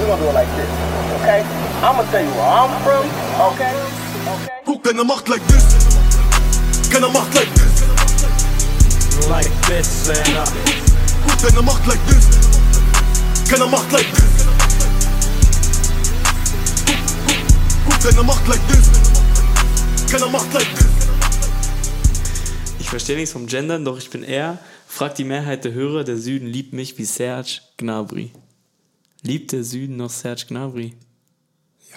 We're gonna do it like this, okay? I'm gonna tell you where I'm from, okay? Okay? Guck, keiner macht like this. Keiner macht like this. Like this, Alter. Guck, keiner macht like this. Keiner macht like this. Guck, keiner macht like this. Keiner macht like this. Ich verstehe nichts vom Gendern, doch ich bin er. Fragt die Mehrheit der Hörer, der Süden liebt mich wie Serge Gnabry. Liebt der Süden noch Serge Gnabry?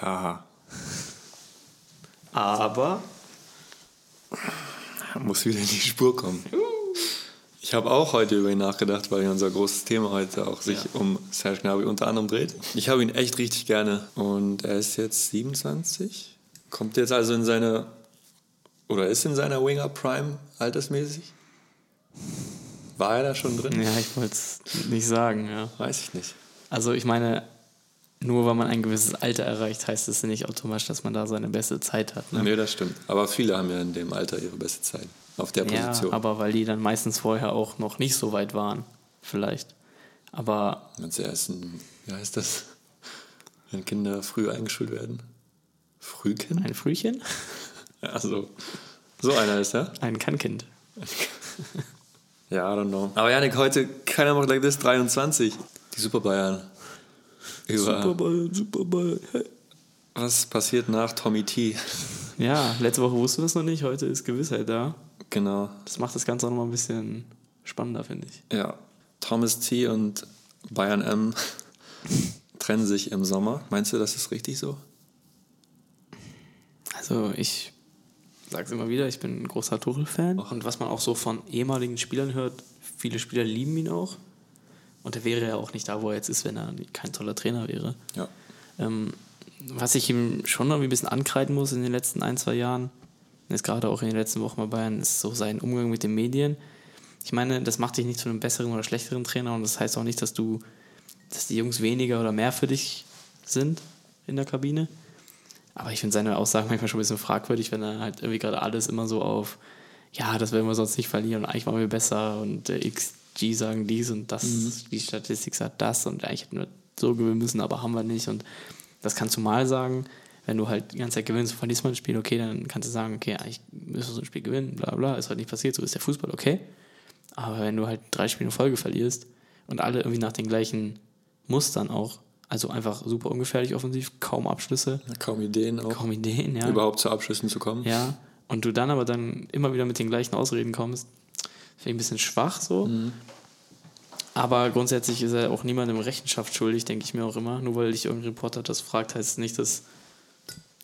Ja, Aber muss wieder in die Spur kommen. Ich habe auch heute über ihn nachgedacht, weil ja unser großes Thema heute auch sich um Serge Gnabry unter anderem dreht. Ich habe ihn echt richtig gerne und er ist jetzt 27, kommt jetzt also in seine oder ist in seiner Winger Prime altersmäßig. War er da schon drin? ja, ich wollte es nicht sagen, ja. Weiß ich nicht. Also ich meine, nur weil man ein gewisses Alter erreicht, heißt es nicht automatisch, dass man da seine beste Zeit hat. Ne? Nee, das stimmt. Aber viele haben ja in dem Alter ihre beste Zeit auf der Ja, Position. aber weil die dann meistens vorher auch noch nicht so weit waren, vielleicht. Aber Meinst du, er ist ein, wie heißt das, wenn Kinder früh eingeschult werden? Frühkind? ein Frühchen, Ja, so. So einer ist er. ein Kannkind. Ja, I don't know. Aber Janik, heute, keiner macht like this, 23. Die Super Bayern. Über Bayern, super Bayern. Hey. was passiert nach Tommy T? Ja, letzte Woche wussten wir es noch nicht, heute ist Gewissheit da. Genau. Das macht das Ganze auch nochmal ein bisschen spannender, finde ich. Ja. Thomas T und Bayern M trennen sich im Sommer. Meinst du, das ist richtig so? Also ich sage es immer wieder, ich bin ein großer Tuchel-Fan. Und was man auch so von ehemaligen Spielern hört, viele Spieler lieben ihn auch. Und er wäre ja auch nicht da, wo er jetzt ist, wenn er kein toller Trainer wäre. Ja. Ähm, was ich ihm schon irgendwie ein bisschen ankreiden muss in den letzten ein, zwei Jahren, jetzt gerade auch in den letzten Wochen bei Bayern, ist so sein Umgang mit den Medien. Ich meine, das macht dich nicht zu einem besseren oder schlechteren Trainer und das heißt auch nicht, dass du, dass die Jungs weniger oder mehr für dich sind in der Kabine. Aber ich finde seine Aussagen manchmal schon ein bisschen fragwürdig, wenn er halt irgendwie gerade alles immer so auf, ja, das werden wir sonst nicht verlieren und eigentlich waren wir besser und der XG sagen dies und das, die Statistik sagt das und eigentlich hätten wir so gewinnen müssen, aber haben wir nicht und das kannst du mal sagen, wenn du halt die ganze Zeit gewinnst und verlierst mal ein Spiel, okay, dann kannst du sagen, okay, eigentlich müssen wir so ein Spiel gewinnen, bla bla, ist halt nicht passiert, so ist der Fußball, okay. Aber wenn du halt drei Spiele in Folge verlierst und alle irgendwie nach den gleichen Mustern auch, also einfach super ungefährlich offensiv, kaum Abschlüsse, Kaum Ideen auch. kaum Ideen, ja. Überhaupt zu Abschlüssen zu kommen. Ja. Und du dann aber dann immer wieder mit den gleichen Ausreden kommst, finde ich ein bisschen schwach so. Aber grundsätzlich ist er auch niemandem Rechenschaft schuldig, denke ich mir auch immer. Nur weil dich irgendein Reporter das fragt, heißt es nicht, dass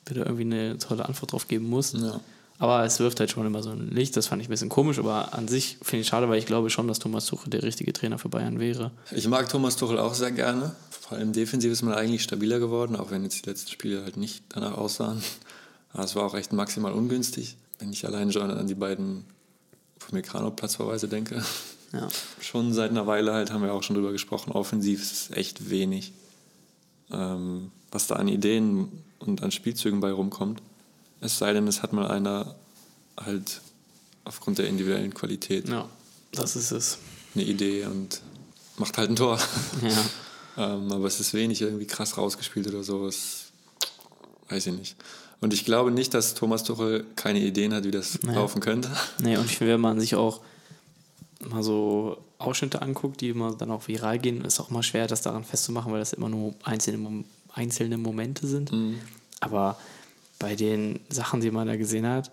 du da irgendwie eine tolle Antwort drauf geben musst. Ja. Aber es wirft halt schon immer so ein Licht, das fand ich ein bisschen komisch, aber an sich finde ich schade, weil ich glaube schon, dass Thomas Tuchel der richtige Trainer für Bayern wäre. Ich mag Thomas Tuchel auch sehr gerne. Vor allem defensiv ist man eigentlich stabiler geworden, auch wenn jetzt die letzten Spiele halt nicht danach aussahen. Aber es war auch echt maximal ungünstig, wenn ich allein schon an die beiden Upamecano-Platzverweise denke. Ja. Schon seit einer Weile halt haben wir auch schon drüber gesprochen, offensiv ist echt wenig. Ähm, was da an Ideen und an Spielzügen bei rumkommt. Es sei denn, es hat mal einer halt aufgrund der individuellen Qualität Ja, das ist es. eine Idee und macht halt ein Tor. Ja. ähm, aber es ist wenig irgendwie krass rausgespielt oder so. Das weiß ich nicht. Und ich glaube nicht, dass Thomas Tuchel keine Ideen hat, wie das Naja. laufen könnte. Nee, und ich finde, wenn man sich auch mal so Ausschnitte anguckt, die immer dann auch viral gehen, ist auch immer schwer, das daran festzumachen, weil das immer nur einzelne, einzelne Momente sind. Aber bei den Sachen, die man da gesehen hat,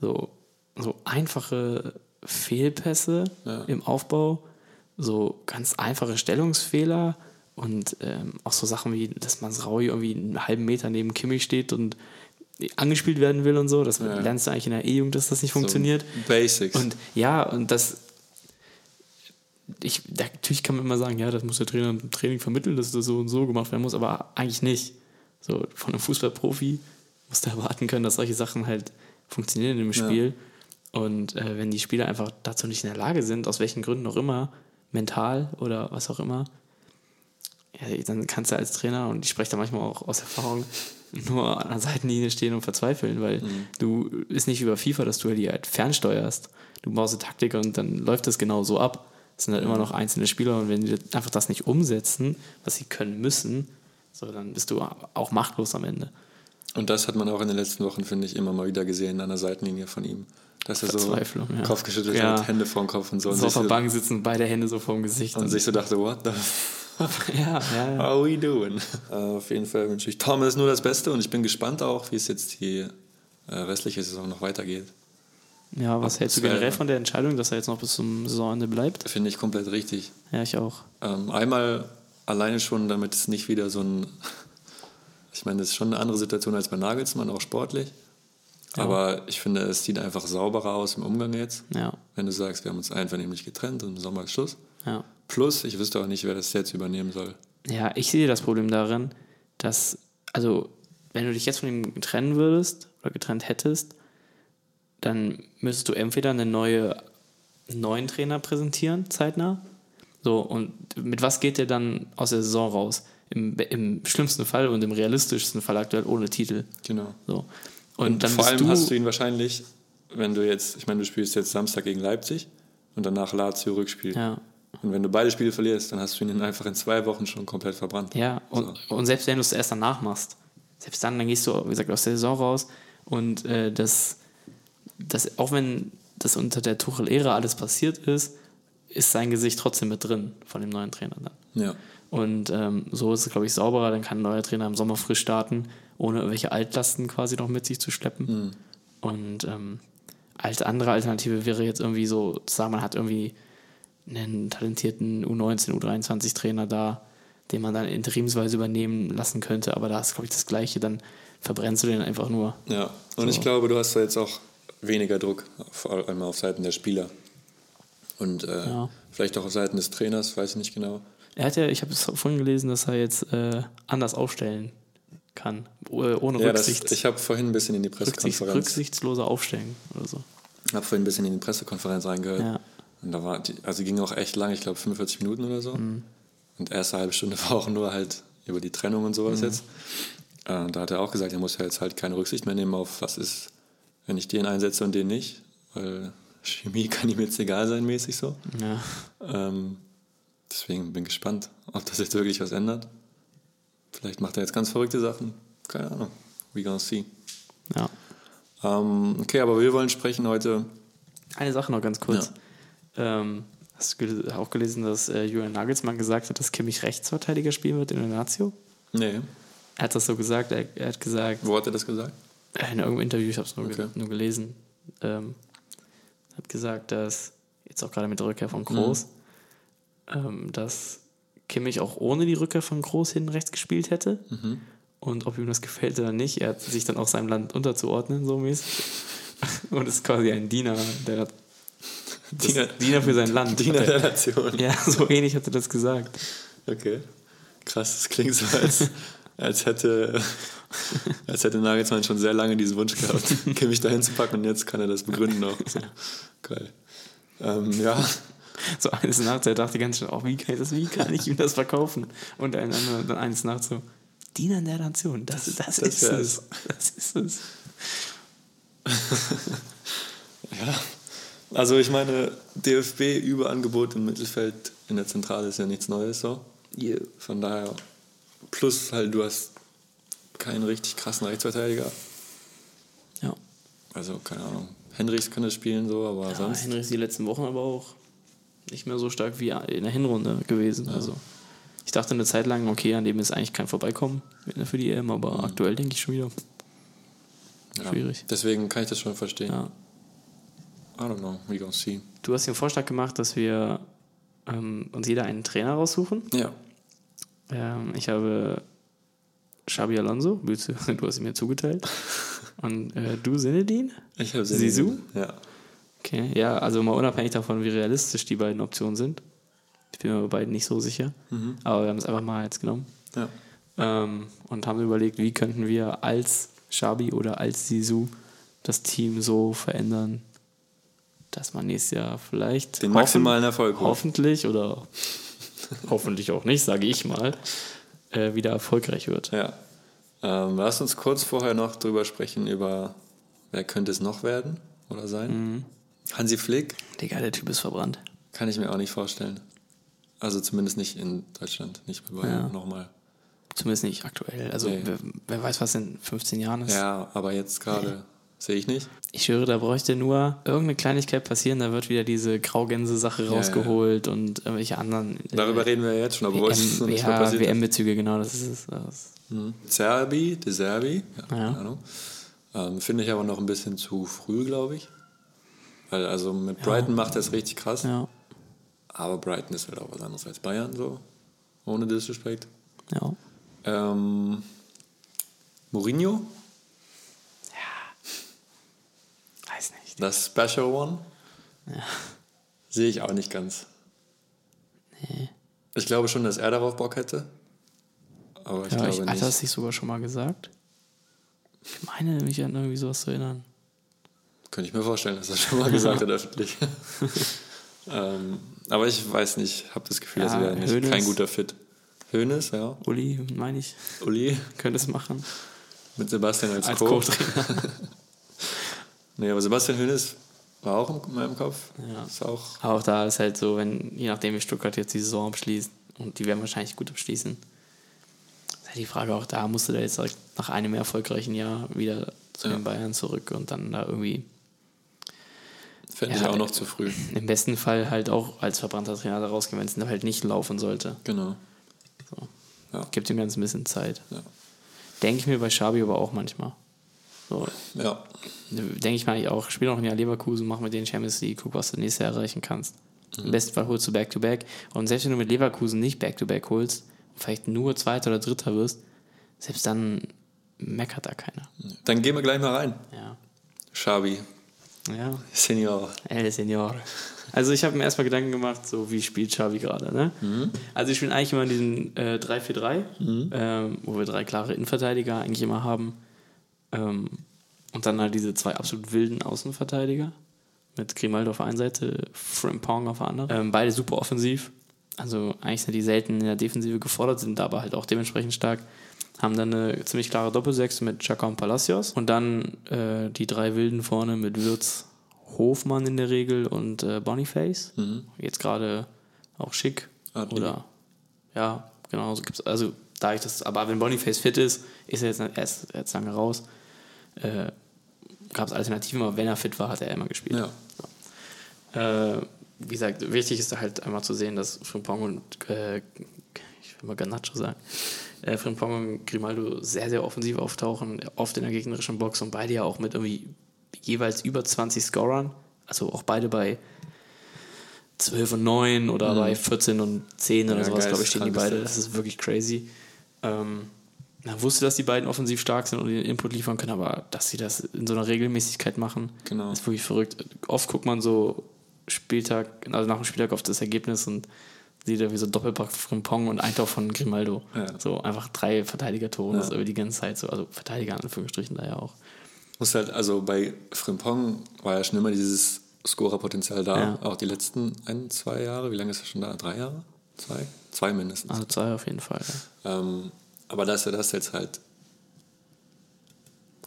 so, so einfache Fehlpässe Ja. im Aufbau, so ganz einfache Stellungsfehler und ähm, auch so Sachen wie, dass Masraui irgendwie einen halben Meter neben Kimmich steht und angespielt werden will und so. Das Ja. lernst du eigentlich in der E-Jugend, dass das nicht funktioniert. So Basics. Und ja, und das. Ich, natürlich kann man immer sagen, ja, das muss der Trainer im Training vermitteln, dass das so und so gemacht werden muss, aber eigentlich nicht. So, von einem Fußballprofi musst du erwarten können, dass solche Sachen halt funktionieren im Spiel. Und äh, wenn die Spieler einfach dazu nicht in der Lage sind, aus welchen Gründen auch immer, mental oder was auch immer, ja, dann kannst du als Trainer, und ich spreche da manchmal auch aus Erfahrung, nur an der Seitenlinie stehen und verzweifeln, weil du ist nicht über FIFA, dass du die halt fernsteuerst. Du baust eine Taktik und dann läuft das genau so ab. Es sind halt immer noch einzelne Spieler und wenn die einfach das nicht umsetzen, was sie können müssen, So, dann bist du auch machtlos am Ende. Und das hat man auch in den letzten Wochen, finde ich, immer mal wieder gesehen an der Seitenlinie von ihm. Dass er so Verzweiflung, ja. Kopf geschüttelt Ja. hat, Hände vor den Kopf und so. Und, So auf der Bank sitzen, beide Hände so vorm Gesicht. und sich so dachte, what the ja, ja, ja. How are we doing? Äh, auf jeden Fall wünsche ich Thomas nur das Beste und ich bin gespannt auch, wie es jetzt die äh, restliche Saison noch weitergeht. Ja, was hältst du generell von der Entscheidung, dass er jetzt noch bis zum Saisonende bleibt? Finde ich komplett richtig. Ja, ich auch. Ähm, einmal alleine schon, damit es nicht wieder so ein. Ich meine, das ist schon eine andere Situation als bei Nagelsmann, auch sportlich. Aber ich finde, es sieht einfach sauberer aus im Umgang jetzt. Ja, Wenn du sagst, wir haben uns einvernehmlich getrennt und im Sommer ist Schluss. ja. Plus, ich wüsste auch nicht, wer das jetzt übernehmen soll. Ja, ich sehe das Problem darin, dass, also, wenn du dich jetzt von ihm trennen würdest oder getrennt hättest, dann müsstest du entweder eine neue, einen neuen Trainer präsentieren, zeitnah. So, und mit was geht der dann aus der Saison raus? Im, Im schlimmsten Fall und im realistischsten Fall aktuell ohne Titel. Genau. So. Und, Und dann vor allem du, hast du ihn wahrscheinlich, wenn du jetzt, ich meine, du spielst jetzt Samstag gegen Leipzig und danach Lazio Rückspiel. Ja. Und wenn du beide Spiele verlierst, dann hast du ihn einfach in zwei Wochen schon komplett verbrannt. Ja, und, und selbst wenn du es erst danach machst, selbst dann, dann gehst du, wie gesagt, aus der Saison raus und äh, das, das, auch wenn das unter der Tuchel-Ära alles passiert ist, ist sein Gesicht trotzdem mit drin von dem neuen Trainer dann. Ja. Und ähm, so ist es, glaube ich, sauberer. Dann kann ein neuer Trainer im Sommer frisch starten, ohne irgendwelche Altlasten quasi noch mit sich zu schleppen. Und ähm, als andere Alternative wäre jetzt irgendwie so, zu sagen, man hat irgendwie einen talentierten U19, U23-Trainer da, den man dann interimsweise übernehmen lassen könnte. Aber da ist, glaube ich, das Gleiche. Dann verbrennst du den einfach nur. Ja, und So. ich glaube, du hast da jetzt auch weniger Druck, vor allem auf Seiten der Spieler. Und äh, Ja. vielleicht auch auf Seiten des Trainers, weiß ich nicht genau. Er hat ja, ich habe es vorhin gelesen, dass er jetzt äh, anders aufstellen kann. Oh- Ohne Ja, das, Rücksicht. ich habe vorhin ein bisschen in die Rücksichts, Pressekonferenz, rücksichtsloser aufstellen oder so. habe vorhin ein bisschen in die Pressekonferenz reingehört. Ja. Und da war, die, also die ging auch echt lang, ich glaube 45 Minuten oder so. Mhm. Und erste halbe Stunde war auch nur halt über die Trennung und Mhm. sowas jetzt. Äh, da hat er auch gesagt, er muss ja jetzt halt keine Rücksicht mehr nehmen auf, was ist, wenn ich den einsetze und den nicht. Weil Chemie kann ihm jetzt egal sein, mäßig so. Ja. Ähm, deswegen bin ich gespannt, ob das jetzt wirklich was ändert. Vielleicht macht er jetzt ganz verrückte Sachen. Keine Ahnung. We gonna see. ja. Ähm, okay, aber wir wollen sprechen heute. Eine Sache noch ganz kurz. Ähm, hast du auch gelesen, dass äh, Julian Nagelsmann gesagt hat, dass Kimmich Rechtsverteidiger spielen wird in der Lazio? Nee. Er hat das so gesagt. Er, er hat gesagt, Wo hat er das gesagt? äh, in irgendeinem Interview, ich habe es nur, Okay. nur gelesen, ähm, hat gesagt, dass jetzt auch gerade mit der Rückkehr von Groß, ähm, dass Kimmich auch ohne die Rückkehr von Groß hinten rechts gespielt hätte. Und ob ihm das gefällt oder nicht, er hat sich dann auch seinem Land unterzuordnen, so mäßig. Und ist quasi ein Diener, der Diener- Diener für sein Land. Diener der er- Nation. Ja, so ähnlich hat er das gesagt. Okay. Krass, das klingt so, als, als, hätte, als hätte Nagelsmann schon sehr lange diesen Wunsch gehabt, Kimmich dahin zu packen und jetzt kann er das begründen auch. So. Geil. Ähm, ja, So eines Nachts, er dachte ganz schön, oh, wie, kann ich das, wie kann ich ihm das verkaufen? Und ein dann eines Nachts so, Diener der Nation, das, das, das ist es. Das ist es. ja. Also ich meine, DFB-Überangebot im Mittelfeld in der Zentrale ist ja nichts Neues so. Von daher, plus halt, du hast keinen richtig krassen Rechtsverteidiger. Ja. Also, keine Ahnung. Henrichs kann das spielen so, aber Ja, sonst. Henry ist die letzten Wochen aber auch nicht mehr so stark wie in der Hinrunde gewesen. Also ich dachte eine Zeit lang, okay, an dem ist eigentlich kein Vorbeikommen für die EM, aber aktuell denke ich schon wieder. ja. schwierig. Deswegen kann ich das schon verstehen. Ja. I don't know, we gonna see. Du hast den Vorschlag gemacht, dass wir ähm, uns jeder einen Trainer raussuchen. Ja. Ähm, ich habe Xabi Alonso, du hast ihn mir zugeteilt. Und äh, du Sinedin? Ich habe Sisu? Ja. Okay, ja, also mal unabhängig davon, wie realistisch die beiden Optionen sind. Ich bin mir bei beiden nicht so sicher. Aber wir haben es einfach mal jetzt genommen. ja. Ähm, und haben überlegt, wie könnten wir als Xabi oder als Sisu das Team so verändern, dass man nächstes Jahr vielleicht Den maximalen Erfolg holt. hoffentlich oder hoffentlich auch nicht, sage ich mal, äh, wieder erfolgreich wird. Ja. Ähm, lass uns kurz vorher noch drüber sprechen, über wer könnte es noch werden oder sein. Mhm. Hansi Flick Digga, der Typ ist verbrannt. kann ich mir auch nicht vorstellen. Also zumindest nicht in Deutschland, nicht bei Bayern Ja. nochmal. Zumindest nicht aktuell. Also Nee. wer, wer weiß, was in 15 Jahren ist. Ja, aber jetzt gerade sehe ich nicht. Ich höre, da bräuchte nur irgendeine Kleinigkeit passieren, da wird wieder diese Graugänse-Sache ja. rausgeholt und irgendwelche anderen. äh, Darüber reden wir ja jetzt schon, obwohl es noch nicht ja, passiert. WM-Bezüge, genau, das ist es. Das. Serbi, De Serbi, ja, Ja. keine Ahnung. Ähm, Finde ich aber noch ein bisschen zu früh, glaube ich. Weil also mit Brighton macht er es richtig krass. Ja, Aber Brighton ist halt auch was anderes als Bayern, so. Ohne Disrespect. ja. Ähm, Mourinho, Das Special One. Sehe ich auch nicht ganz. Ich glaube schon, dass er darauf Bock hätte. Aber ich Ja, glaube ich, nicht. hat er das nicht sogar schon mal gesagt? Ich meine, mich an irgendwie sowas zu erinnern. Könnte ich mir vorstellen, dass er schon mal gesagt hat öffentlich. ähm, aber ich weiß nicht, habe das Gefühl, Ja, das wäre nicht Hoeneß. kein guter Fit. Hönes, ja. Uli, meine ich, Uli könnte es machen. mit Sebastian als, Als Co. Nee, aber Sebastian Hönes war auch in meinem Kopf. Ja. Ist auch. Aber auch da ist halt so, wenn, je nachdem wie Stuttgart jetzt die Saison abschließt, und die werden wahrscheinlich gut abschließen, ist halt die Frage auch da, musst du da jetzt nach einem erfolgreichen Jahr wieder zu Ja. den Bayern zurück und dann da irgendwie Fände ich auch äh, noch zu früh. im besten Fall halt auch als verbrannter Trainer da rausgehen, wenn es halt nicht laufen sollte. Genau. So. Ja. Gibt ihm ganz ein bisschen Zeit. Ja. Denke ich mir bei Schabi aber auch manchmal. So, ja. denke ich mir eigentlich auch, spiel noch ein Jahr Leverkusen, mach mit denen Champions League, guck, was du nächstes Jahr erreichen kannst. Mhm. Im besten Fall holst du Back-to-Back. Und selbst wenn du mit Leverkusen nicht Back-to-Back holst, und vielleicht nur Zweiter oder Dritter wirst, selbst dann meckert da keiner. Dann gehen wir gleich mal rein. Ja. Schabi, Ja, Senior. El Senor. Also ich habe mir erstmal Gedanken gemacht, so wie spielt Xavi gerade. Ne? Also ich spiele eigentlich immer in diesem äh, 3-4-3, ähm, wo wir drei klare Innenverteidiger eigentlich immer haben. Ähm, und dann halt diese zwei absolut wilden Außenverteidiger mit Grimaldo auf der einen Seite, Frimpong auf der anderen. Ähm, beide super offensiv. Also eigentlich sind die selten in der Defensive gefordert, sind aber halt auch dementsprechend stark. Haben dann eine ziemlich klare Doppelsechs mit Chaka und Palacios. Und dann äh, die drei Wilden vorne mit Würz, Hofmann in der Regel und äh, Boniface. Jetzt gerade auch schick. Adli. Oder ja, genau, so gibt's. Also da ich das, aber wenn Boniface fit ist, ist er jetzt erst jetzt lange raus. Äh, Gab es Alternativen, aber wenn er fit war, hat er immer gespielt. Ja. Äh, wie gesagt, wichtig ist da halt einmal zu sehen, dass Frimpong und äh, ich will mal Garnacho sagen, äh, Frimpong und Grimaldo sehr, sehr offensiv auftauchen, oft in der gegnerischen Box und beide ja auch mit irgendwie jeweils über 20 Scorern, also auch beide bei 12 und 9 oder bei 14 und 10 oder Ja, sowas, glaube ich, stehen die beide. Das ist wirklich crazy. Ähm, man wusste, dass die beiden offensiv stark sind und den Input liefern können, aber dass sie das in so einer Regelmäßigkeit machen, Genau. ist wirklich verrückt. Oft guckt man so Spieltag, also nach dem Spieltag auf das Ergebnis und sieht da wie so Doppelpack von Pong und ein Tor von Grimaldo. Ja. So einfach drei Verteidiger-Tore, Ja. das ist über die ganze Zeit so, also Verteidiger in Anführungsstrichen da ja auch. Muss halt, also bei Frimpong war ja schon immer dieses Scorerpotenzial da, Ja. auch die letzten ein, zwei Jahre. Wie lange ist er schon da? Drei Jahre? Zwei? Zwei mindestens. Also zwei auf jeden Fall. Ja. Ähm, aber dass er das jetzt halt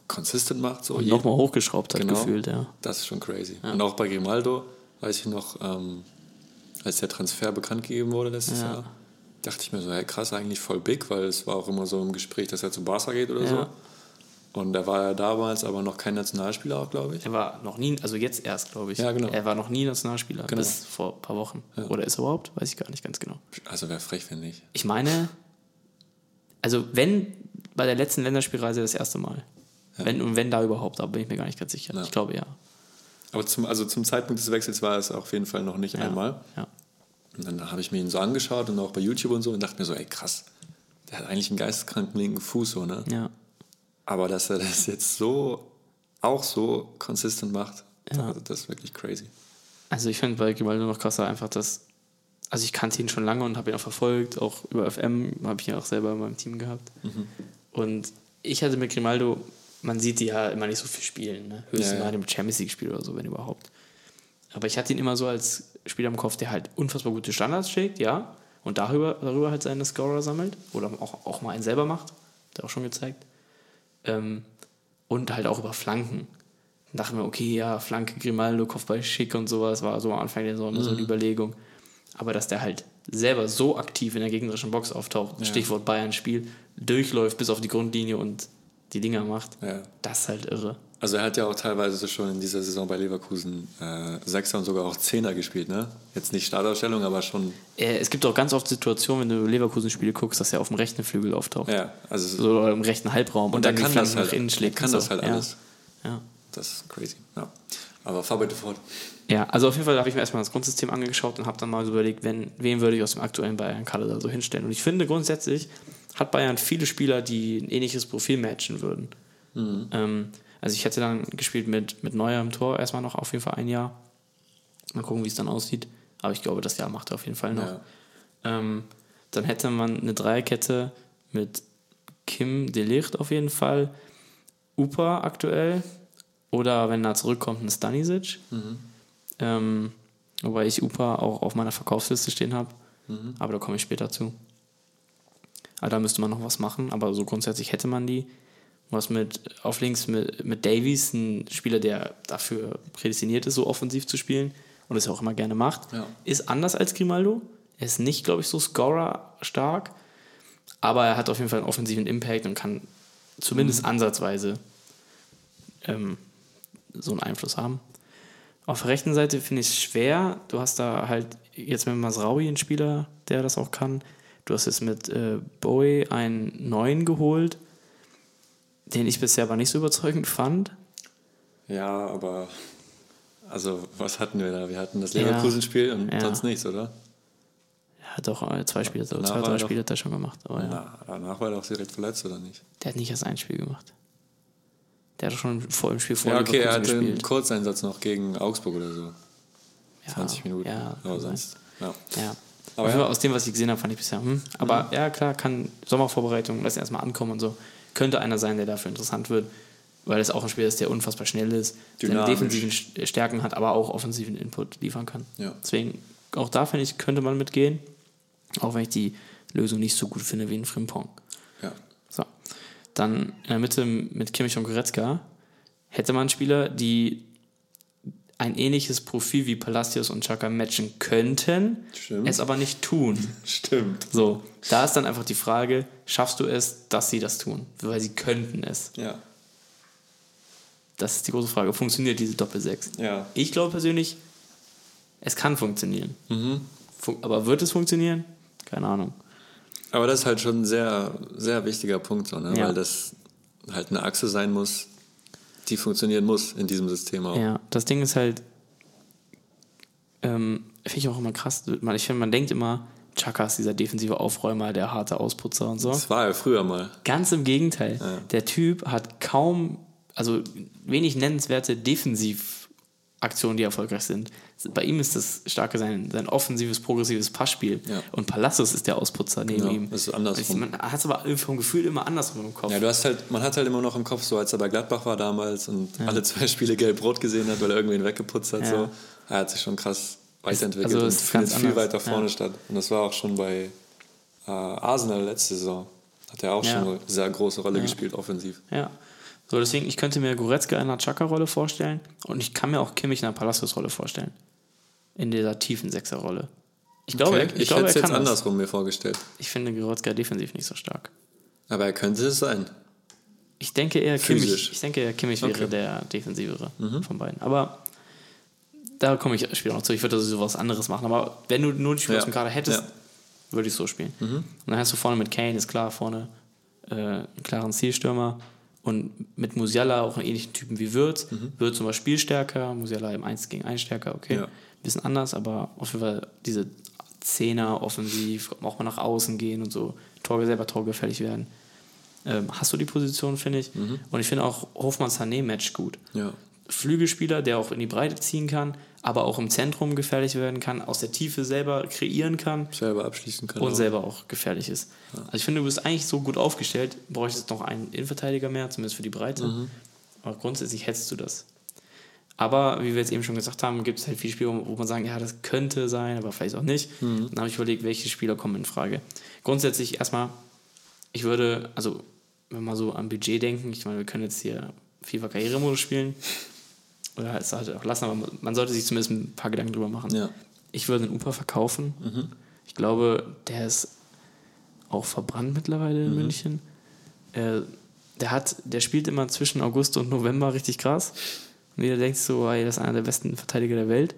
consistent macht, so Und nochmal hochgeschraubt hat Genau. gefühlt, ja. Das ist schon crazy. Und auch bei Grimaldo, weiß ich noch, ähm, als der Transfer bekannt gegeben wurde letztes Ja. Jahr, dachte ich mir so, hey, krass, eigentlich voll big, weil es war auch immer so im Gespräch, dass er zu Barca geht oder Ja. so. Und er war ja damals aber noch kein Nationalspieler auch, glaube ich. Er war noch nie, also jetzt erst, glaube ich. Ja, genau. Er war noch nie Nationalspieler, Genau. bis vor ein paar Wochen. Oder ist er überhaupt? Weiß ich gar nicht ganz genau. Also wäre frech, wenn nicht. Ich meine, also wenn bei der letzten Länderspielreise das erste Mal. Wenn und wenn da überhaupt, aber bin ich mir gar nicht ganz sicher. Ja. Ich glaube ja. Aber zum, also zum Zeitpunkt des Wechsels war es auf jeden Fall noch nicht ja. einmal. Ja. Und dann habe ich mir ihn so angeschaut und auch bei YouTube und so und dachte mir so, ey krass, der hat eigentlich einen geisteskranken linken Fuß, so, ne? ja. Aber dass er das jetzt so, auch so consistent macht, Ja. das, das ist wirklich crazy. Also ich finde bei Grimaldo noch krasser einfach, dass, also ich kannte ihn schon lange und habe ihn auch verfolgt, auch über FM, habe ich ihn auch selber in meinem Team gehabt. Mhm. Und ich hatte mit Grimaldo, man sieht die ja immer nicht so viel spielen, ne? höchstens Ja, mal in einem Champions League Spiel oder so, wenn überhaupt. Aber ich hatte ihn immer so als Spieler im Kopf, der halt unfassbar gute Standards schlägt, ja, und darüber, darüber halt seine Scorer sammelt oder auch, auch mal einen selber macht, hat er auch schon gezeigt. Ähm, und halt auch über Flanken. Dann dachte ich mir, okay, ja, Flanke, Grimaldo, Kopfball schick und sowas, war so am Anfang der Saison immer so eine Überlegung. Aber dass der halt selber so aktiv in der gegnerischen Box auftaucht, Stichwort Bayern-Spiel, durchläuft bis auf die Grundlinie und die Dinger macht, Ja. das ist halt irre. Also er hat ja auch teilweise schon in dieser Saison bei Leverkusen äh, Sechser und sogar auch Zehner gespielt, ne? Jetzt nicht Startausstellung, aber schon. Äh, Es gibt auch ganz oft Situationen, wenn du Leverkusen-Spiele guckst, dass er auf dem rechten Flügel auftaucht. Ja, also So, oder im rechten Halbraum und dann er die kann das halt, nach innen schlägt. kann und das so. halt Ja. alles. Ja. Das ist crazy. Ja. Aber fahr bitte fort. Ja, also auf jeden Fall habe ich mir erstmal das Grundsystem angeschaut und habe dann mal so überlegt, wenn, wen würde ich aus dem aktuellen Bayern-Kader da so hinstellen. Und ich finde grundsätzlich hat Bayern viele Spieler, die ein ähnliches Profil matchen würden. Ähm, also ich hätte dann gespielt mit, mit Neuer im Tor erstmal noch auf jeden Fall ein Jahr. Mal gucken, wie es dann aussieht. Aber ich glaube, das Jahr macht er auf jeden Fall noch. Ja. Ähm, dann hätte man eine Dreierkette mit Kim Delicht auf jeden Fall, Upa aktuell oder wenn er zurückkommt, ein Stanisic. Ähm, wobei ich Upa auch auf meiner Verkaufsliste stehen habe, aber da komme ich später zu. Aber da müsste man noch was machen, aber so grundsätzlich hätte man die. Was mit auf links mit, mit Davies, ein Spieler, der dafür prädestiniert ist, so offensiv zu spielen und es auch immer gerne macht, Ja. ist anders als Grimaldo. Er ist nicht, glaube ich, so Scorer stark, aber er hat auf jeden Fall einen offensiven Impact und kann zumindest ansatzweise ähm, so einen Einfluss haben. Auf der rechten Seite finde ich es schwer. Du hast da halt jetzt mit Masraui einen Spieler, der das auch kann. Du hast jetzt mit äh, Bowie einen neuen geholt, den ich bisher aber nicht so überzeugend fand. Ja, aber also was hatten wir da? Wir hatten das Ja. Leverkusen-Spiel und Ja. sonst nichts, oder? Er hat auch äh, zwei Spiele, zwei, drei doch- Spiele hat er schon gemacht. Aber ja. Na, danach war er auch direkt verletzt, oder nicht? Der hat nicht erst ein Spiel gemacht. Der hat schon vor dem Spiel vor Ja, okay, er hatte einen gespielt. Kurzeinsatz noch gegen Augsburg oder so. Ja, 20 Minuten. Ja, aber sonst. Ja. Ja. Aber Aber ja. Mhm. aus dem, was ich gesehen habe, fand ich bisher, hm. Aber ja, klar, kann Sommervorbereitung, lass erstmal ankommen und so. Könnte einer sein, der dafür interessant wird, weil es auch ein Spieler ist, der unfassbar schnell ist, seine Dynamisch. defensiven St- Stärken hat, aber auch offensiven Input liefern kann. Ja. Deswegen, auch da finde ich, könnte man mitgehen, auch wenn ich die Lösung nicht so gut finde wie in Frimpong. ja. So. Dann in der Mitte mit Kimmich und Goretzka hätte man Spieler, die ein ähnliches Profil wie Palacios und Chaka matchen könnten, Stimmt. es aber nicht tun. Stimmt. So, da ist dann einfach die Frage, schaffst du es, dass sie das tun? Weil sie könnten es. Ja. Das ist die große Frage. Funktioniert diese Doppel-6? Ja. Ich glaube persönlich, es kann funktionieren. Fun aber wird es funktionieren? Keine Ahnung. Aber das ist halt schon ein sehr, sehr wichtiger Punkt, so, ne? Ja. weil das halt eine Achse sein muss, die funktionieren muss in diesem System auch. Ja, das Ding ist halt, ähm, finde ich auch immer krass. Man, ich finde, man denkt immer, Chaka ist dieser defensive Aufräumer, der harte Ausputzer und so. Das war ja früher mal. Ganz im Gegenteil. Der Typ hat kaum, also wenig nennenswerte Defensivaktionen, die erfolgreich sind. Bei ihm ist das starke sein, sein offensives, progressives Passspiel. Ja. Und Palacios ist der Ausputzer neben Ja, ihm. das ist andersrum. Man hat es aber vom Gefühl immer andersrum im Kopf. Ja, du hast halt, man hat halt immer noch im Kopf, so als er bei Gladbach war damals und alle zwei Spiele gelb-rot gesehen hat, weil er irgendwen weggeputzt hat. Ja. So. Er hat sich schon krass weiterentwickelt also und findet viel weiter vorne Ja. statt. Und das war auch schon bei äh, Arsenal letzte Saison. Hat er auch Ja. schon eine sehr große Rolle gespielt, offensiv. Ja. So, deswegen, ich könnte mir Goretzka in einer Chaka-Rolle vorstellen und ich kann mir auch Kimmich in einer Palacios-Rolle vorstellen. In dieser tiefen Sechser-Rolle. Ich glaube, Okay, ich, ich glaube hätte es jetzt kann das. andersrum mir vorgestellt. Ich finde Goretzka defensiv nicht so stark. Aber er könnte es sein. Ich denke eher Kimmich, Physisch. ich denke eher Kimmich wäre Okay. Mhm. der defensivere von beiden. Aber da komme ich später noch zu. Ich würde also was anderes machen. Aber wenn du nur die Spieler Ja. dem Kader hättest, Ja. Mhm. würde ich so spielen. Und dann hast du vorne mit Kane, ist klar, vorne äh, einen klaren Zielstürmer. Und mit Musiala auch einen ähnlichen Typen wie Wirtz. Wirtz zum Beispiel spielstärker, Musiala im 1 gegen 1 stärker, okay. Mhm. Ja. Bisschen anders, aber auf jeden Fall diese Zehner offensiv, auch mal nach außen gehen und so, Tor, selber torgefällig werden. Ähm, hast du die Position, finde ich. Mhm. Und ich finde auch Hofmann-Sané-Match gut. Ja. Flügelspieler, der auch in die Breite ziehen kann, aber auch im Zentrum gefährlich werden kann, aus der Tiefe selber kreieren kann Selber abschließen kann. und auch. selber auch gefährlich ist. Also ich finde, du bist eigentlich so gut aufgestellt, bräuchtest noch einen Innenverteidiger mehr, zumindest für die Breite. Mhm. Aber grundsätzlich hättest du das. Aber wie wir jetzt eben schon gesagt haben, gibt es halt viele Spiele, wo man sagen, ja, das könnte sein, aber vielleicht auch nicht. Mhm. Dann habe ich überlegt, welche Spieler kommen in Frage. Grundsätzlich erstmal, ich würde, also wenn wir so am Budget denken, ich meine, wir können jetzt hier FIFA Karrieremodus spielen oder es halt auch lassen, aber man sollte sich zumindest ein paar Gedanken drüber machen. Ja. Ich würde den Upa verkaufen. Mhm. Ich glaube, der ist auch verbrannt mittlerweile in München. Äh, der hat, der spielt immer zwischen August und November richtig krass. Und jeder denkt so, ey, das ist einer der besten Verteidiger der Welt.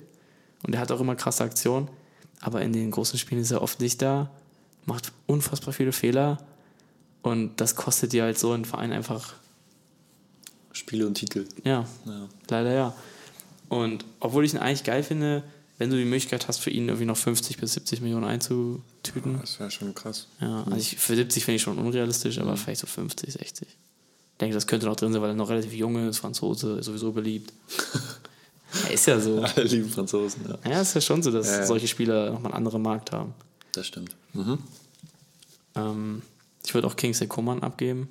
Und er hat auch immer krasse Aktionen. Aber in den großen Spielen ist er oft nicht da, macht unfassbar viele Fehler. Und das kostet dir halt so einen Verein einfach, Spiele und Titel. ja, Ja. leider ja. Und obwohl ich ihn eigentlich geil finde, wenn du die Möglichkeit hast, für ihn irgendwie noch 50 bis 70 Millionen einzutüten. Das wäre schon krass. Ja, also ich, für 70 finde ich schon unrealistisch, aber vielleicht so 50, 60. Ich denke, das könnte noch drin sein, weil er noch relativ jung ist, Franzose, ist sowieso beliebt. ja, ist ja so. Alle lieben Franzosen, ja. Ja, ist ja schon so, dass Ja, ja. solche Spieler nochmal einen anderen Markt haben. Das stimmt. Mhm. Ähm, ich würde auch Kingsley Coman abgeben.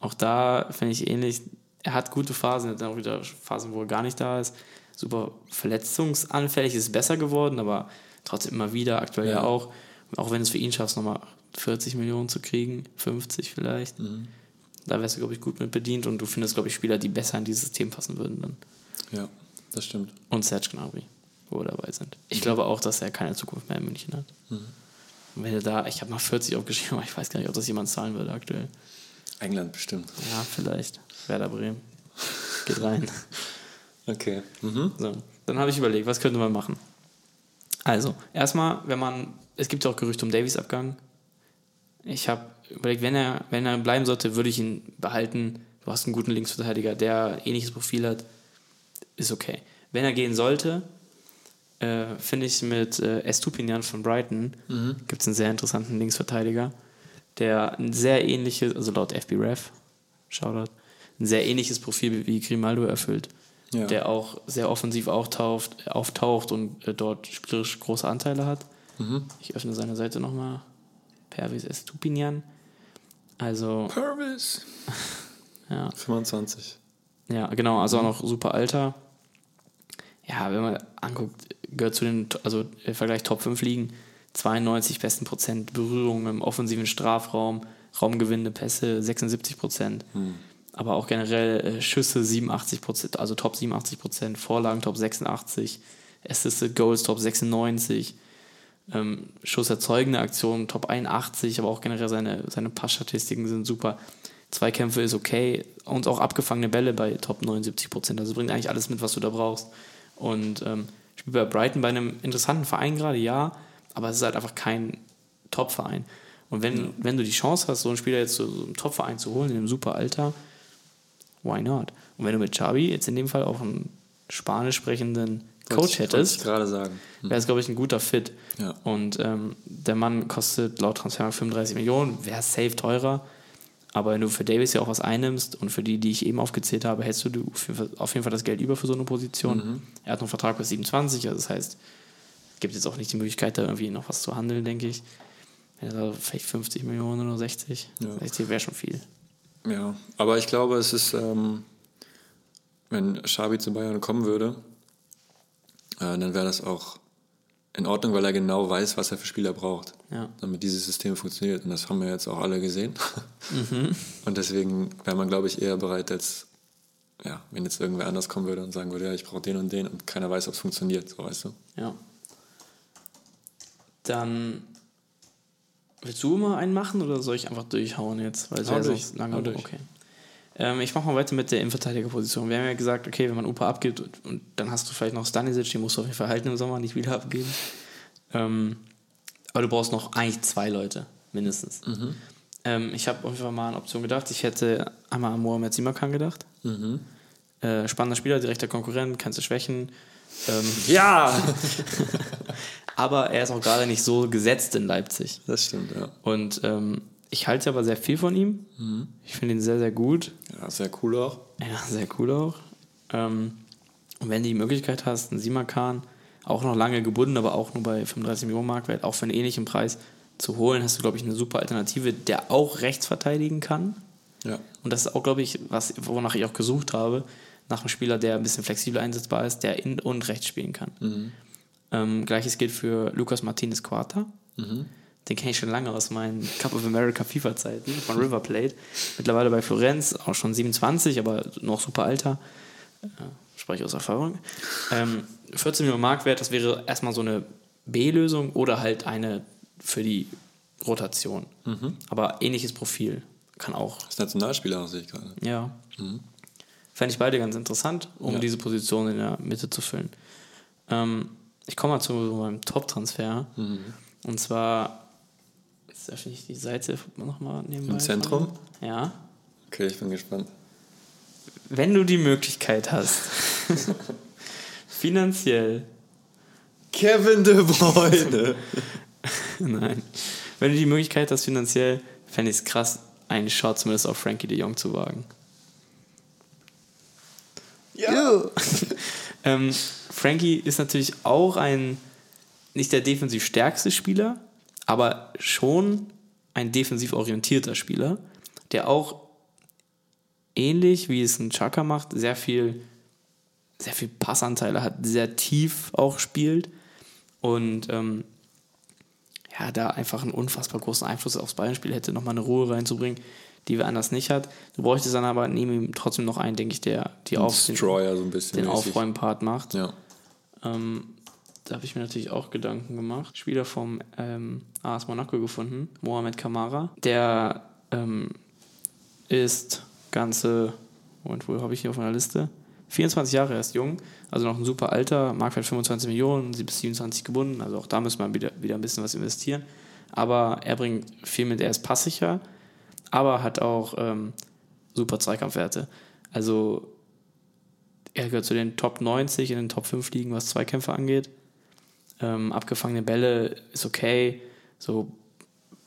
Auch da finde ich ähnlich. Er hat gute Phasen, er hat dann auch wieder Phasen, wo er gar nicht da ist. Super verletzungsanfällig, ist besser geworden, aber trotzdem immer wieder, aktuell ja, Ja. auch. Auch wenn es für ihn schafft, nochmal 40 Millionen zu kriegen, 50 vielleicht. Da wärst du, glaube ich, gut mit bedient und du findest, glaube ich, Spieler, die besser in dieses System passen würden dann. Ja, das stimmt. Und Serge Gnabry, wo wir dabei sind. Ich glaube auch, dass er keine Zukunft mehr in München hat. Und wenn er da, ich habe mal 40 aufgeschrieben, aber ich weiß gar nicht, ob das jemand zahlen würde aktuell. England bestimmt. Ja, vielleicht. Werder Bremen. Geht rein. Okay. Mhm. So, dann habe ich überlegt, was könnte man machen? Also, erstmal, wenn man, es gibt ja auch Gerüchte um Davies Abgang. Ich habe überlegt, wenn er, wenn er bleiben sollte, würde ich ihn behalten. Du hast einen guten Linksverteidiger, der ähnliches Profil hat. Ist okay. Wenn er gehen sollte, äh, finde ich mit äh, Estupinian von Brighton gibt es einen sehr interessanten Linksverteidiger, der ein sehr ähnliches, also laut FBref, Shoutout, ein sehr ähnliches Profil wie Grimaldo erfüllt. Ja. Der auch sehr offensiv auftaucht, auftaucht und äh, dort spielerisch große Anteile hat. Ich öffne seine Seite nochmal. Pervis Estupinian. Also, Purvis. ja. 25. Ja, genau, also auch noch super alter. Ja, wenn man anguckt, gehört zu den, also im Vergleich Top 5 liegen, 92 besten Prozent Berührungen im offensiven Strafraum, Raumgewinne, Pässe 76 Prozent. Aber auch generell äh, Schüsse 87 Prozent, also Top 87 Prozent, Vorlagen Top 86, Assisted Goals Top 96, ähm, schusserzeugende Aktionen Top 81, aber auch generell seine, seine Passstatistiken sind super. Zweikämpfe ist okay und auch abgefangene Bälle bei Top 79 Prozent. Also bringt eigentlich alles mit, was du da brauchst. Und ähm, spielt bei Brighton bei einem interessanten Verein gerade, ja, aber es ist halt einfach kein Top-Verein. Und wenn, wenn du die Chance hast, so einen Spieler jetzt zu so einem Top-Verein zu holen, in einem super Alter, why not? Und wenn du mit Xavi jetzt in dem Fall auch einen spanisch sprechenden Coach hättest, gerade sagen. wäre es, glaube ich, ein guter Fit. Ja. Und ähm, der Mann kostet laut Transfer 35 Millionen, wäre safe teurer. Aber wenn du für Davis ja auch was einnimmst und für die, die ich eben aufgezählt habe, hättest du auf jeden Fall das Geld über für so eine Position. Er hat noch einen Vertrag bis 27, also das heißt, es gibt jetzt auch nicht die Möglichkeit, da irgendwie noch was zu handeln, denke ich. Da vielleicht 50 Millionen oder 60, Ja. 60 wäre schon viel. Ja, aber ich glaube, es ist, ähm, wenn Xabi zu Bayern kommen würde, dann wäre das auch in Ordnung, weil er genau weiß, was er für Spieler braucht, Ja. damit dieses System funktioniert. Und das haben wir jetzt auch alle gesehen. Und deswegen wäre man, glaube ich, eher bereit, als ja, wenn jetzt irgendwer anders kommen würde und sagen würde, ja, ich brauche den und den und keiner weiß, ob es funktioniert, so weißt du. Ja. Dann willst du mal einen machen oder soll ich einfach durchhauen jetzt? Weil es ja durch, sonst lange durch. Okay. Ähm, ich mache mal weiter mit der Innenverteidigerposition. Wir haben ja gesagt, okay, wenn man Upa abgibt und, und dann hast du vielleicht noch Stanisic, den musst du auf jeden Fall halten im Sommer, nicht wieder abgeben. Ähm, aber du brauchst noch eigentlich zwei Leute, mindestens. Mhm. Ähm, ich habe auf jeden Fall mal an Option gedacht. Ich hätte einmal an Mohamed Simakan gedacht. Mhm. Äh, spannender Spieler, direkter Konkurrent, kannst du schwächen. Ähm, Ja! aber er ist auch gerade nicht so gesetzt in Leipzig. das stimmt, ja. Und ähm, ich halte aber sehr viel von ihm. Mhm. Ich finde ihn sehr, sehr gut. Ja, sehr cool auch. Ja, sehr cool auch. Ähm, und wenn du die Möglichkeit hast, einen Simakan, auch noch lange gebunden, aber auch nur bei 35 Millionen Marktwert, auch für einen ähnlichen Preis zu holen, hast du, glaube ich, eine super Alternative, der auch rechts verteidigen kann. Ja. Und das ist auch, glaube ich, was, wonach ich auch gesucht habe, nach einem Spieler, der ein bisschen flexibel einsetzbar ist, der in und rechts spielen kann. Ähm, Gleiches gilt für Lucas Martinez Quarta. Den kenne ich schon lange aus meinen Cup of America FIFA-Zeiten von River Plate. Mittlerweile bei Florenz, auch schon 27, aber noch super alter. Äh, spreche aus Erfahrung. Ähm, 14 Millionen Marktwert, das wäre erstmal so eine B-Lösung oder halt eine für die Rotation. Aber ähnliches Profil kann auch Das ist Nationalspieler sehe ich gerade. ja. Fände ich beide ganz interessant, um Ja. diese Position in der Mitte zu füllen. Ähm, ich komme mal zu meinem Top-Transfer. Und zwar, jetzt öffne ich die Seite nochmal nebenbei. Im Zentrum? Ja. Okay, ich bin gespannt. Wenn du die Möglichkeit hast, finanziell, Kevin De Bruyne. nein, wenn du die Möglichkeit hast, finanziell, fände ich es krass, einen Shot zumindest auf Frankie de Jong zu wagen. ja. Ähm, Frankie ist natürlich auch ein, nicht der defensiv stärkste Spieler, aber schon ein defensiv orientierter Spieler, der auch ähnlich wie es ein Chaka macht, sehr viel, sehr viel Passanteile hat, sehr tief auch spielt und ähm, ja, da einfach einen unfassbar großen Einfluss aufs Bayern-Spiel hätte, nochmal eine Ruhe reinzubringen, die wir anders nicht hat. Du bräuchtest dann aber neben ihm trotzdem noch einen, denke ich, der die auf den, so den. Aufräumpart macht. Ja. Ähm, da habe ich mir natürlich auch Gedanken gemacht. Spieler vom ähm, AS Monaco gefunden, Mohamed Kamara. Der ähm, ist ganze, Moment, wo habe ich hier auf meiner Liste? 24 Jahre, er ist jung, also noch ein super Alter, Marktwert 25 Millionen, sie bis 27 gebunden, also auch da müssen wir wieder, wieder ein bisschen was investieren. Aber er bringt viel mit, er ist passsicher, aber hat auch ähm, super Zweikampfwerte. Also er gehört zu den Top 90 in den Top 5 Ligen, was Zweikämpfe angeht. Ähm, abgefangene Bälle ist okay. So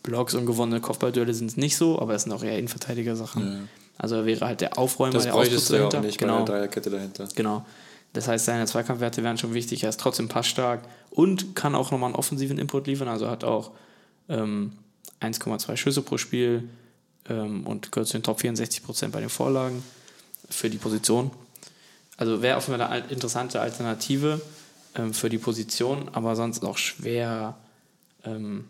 Blocks und gewonnene Kopfballduelle sind es nicht so, aber es sind auch eher Innenverteidiger-Sachen. Ja. Also er wäre halt der Aufräumer, Das der du ja auch dahinter. nicht bei genau, der Dreierkette dahinter. genau. Das heißt, seine Zweikampfwerte wären schon wichtig. Er ist trotzdem passstark und kann auch nochmal einen offensiven Input liefern. Also hat auch ähm, 1,2 Schüsse pro Spiel ähm, und gehört zu den Top 64 Prozent bei den Vorlagen für die Position. Also wäre auf jeden Fall eine interessante Alternative ähm, für die Position, aber sonst auch schwer ähm,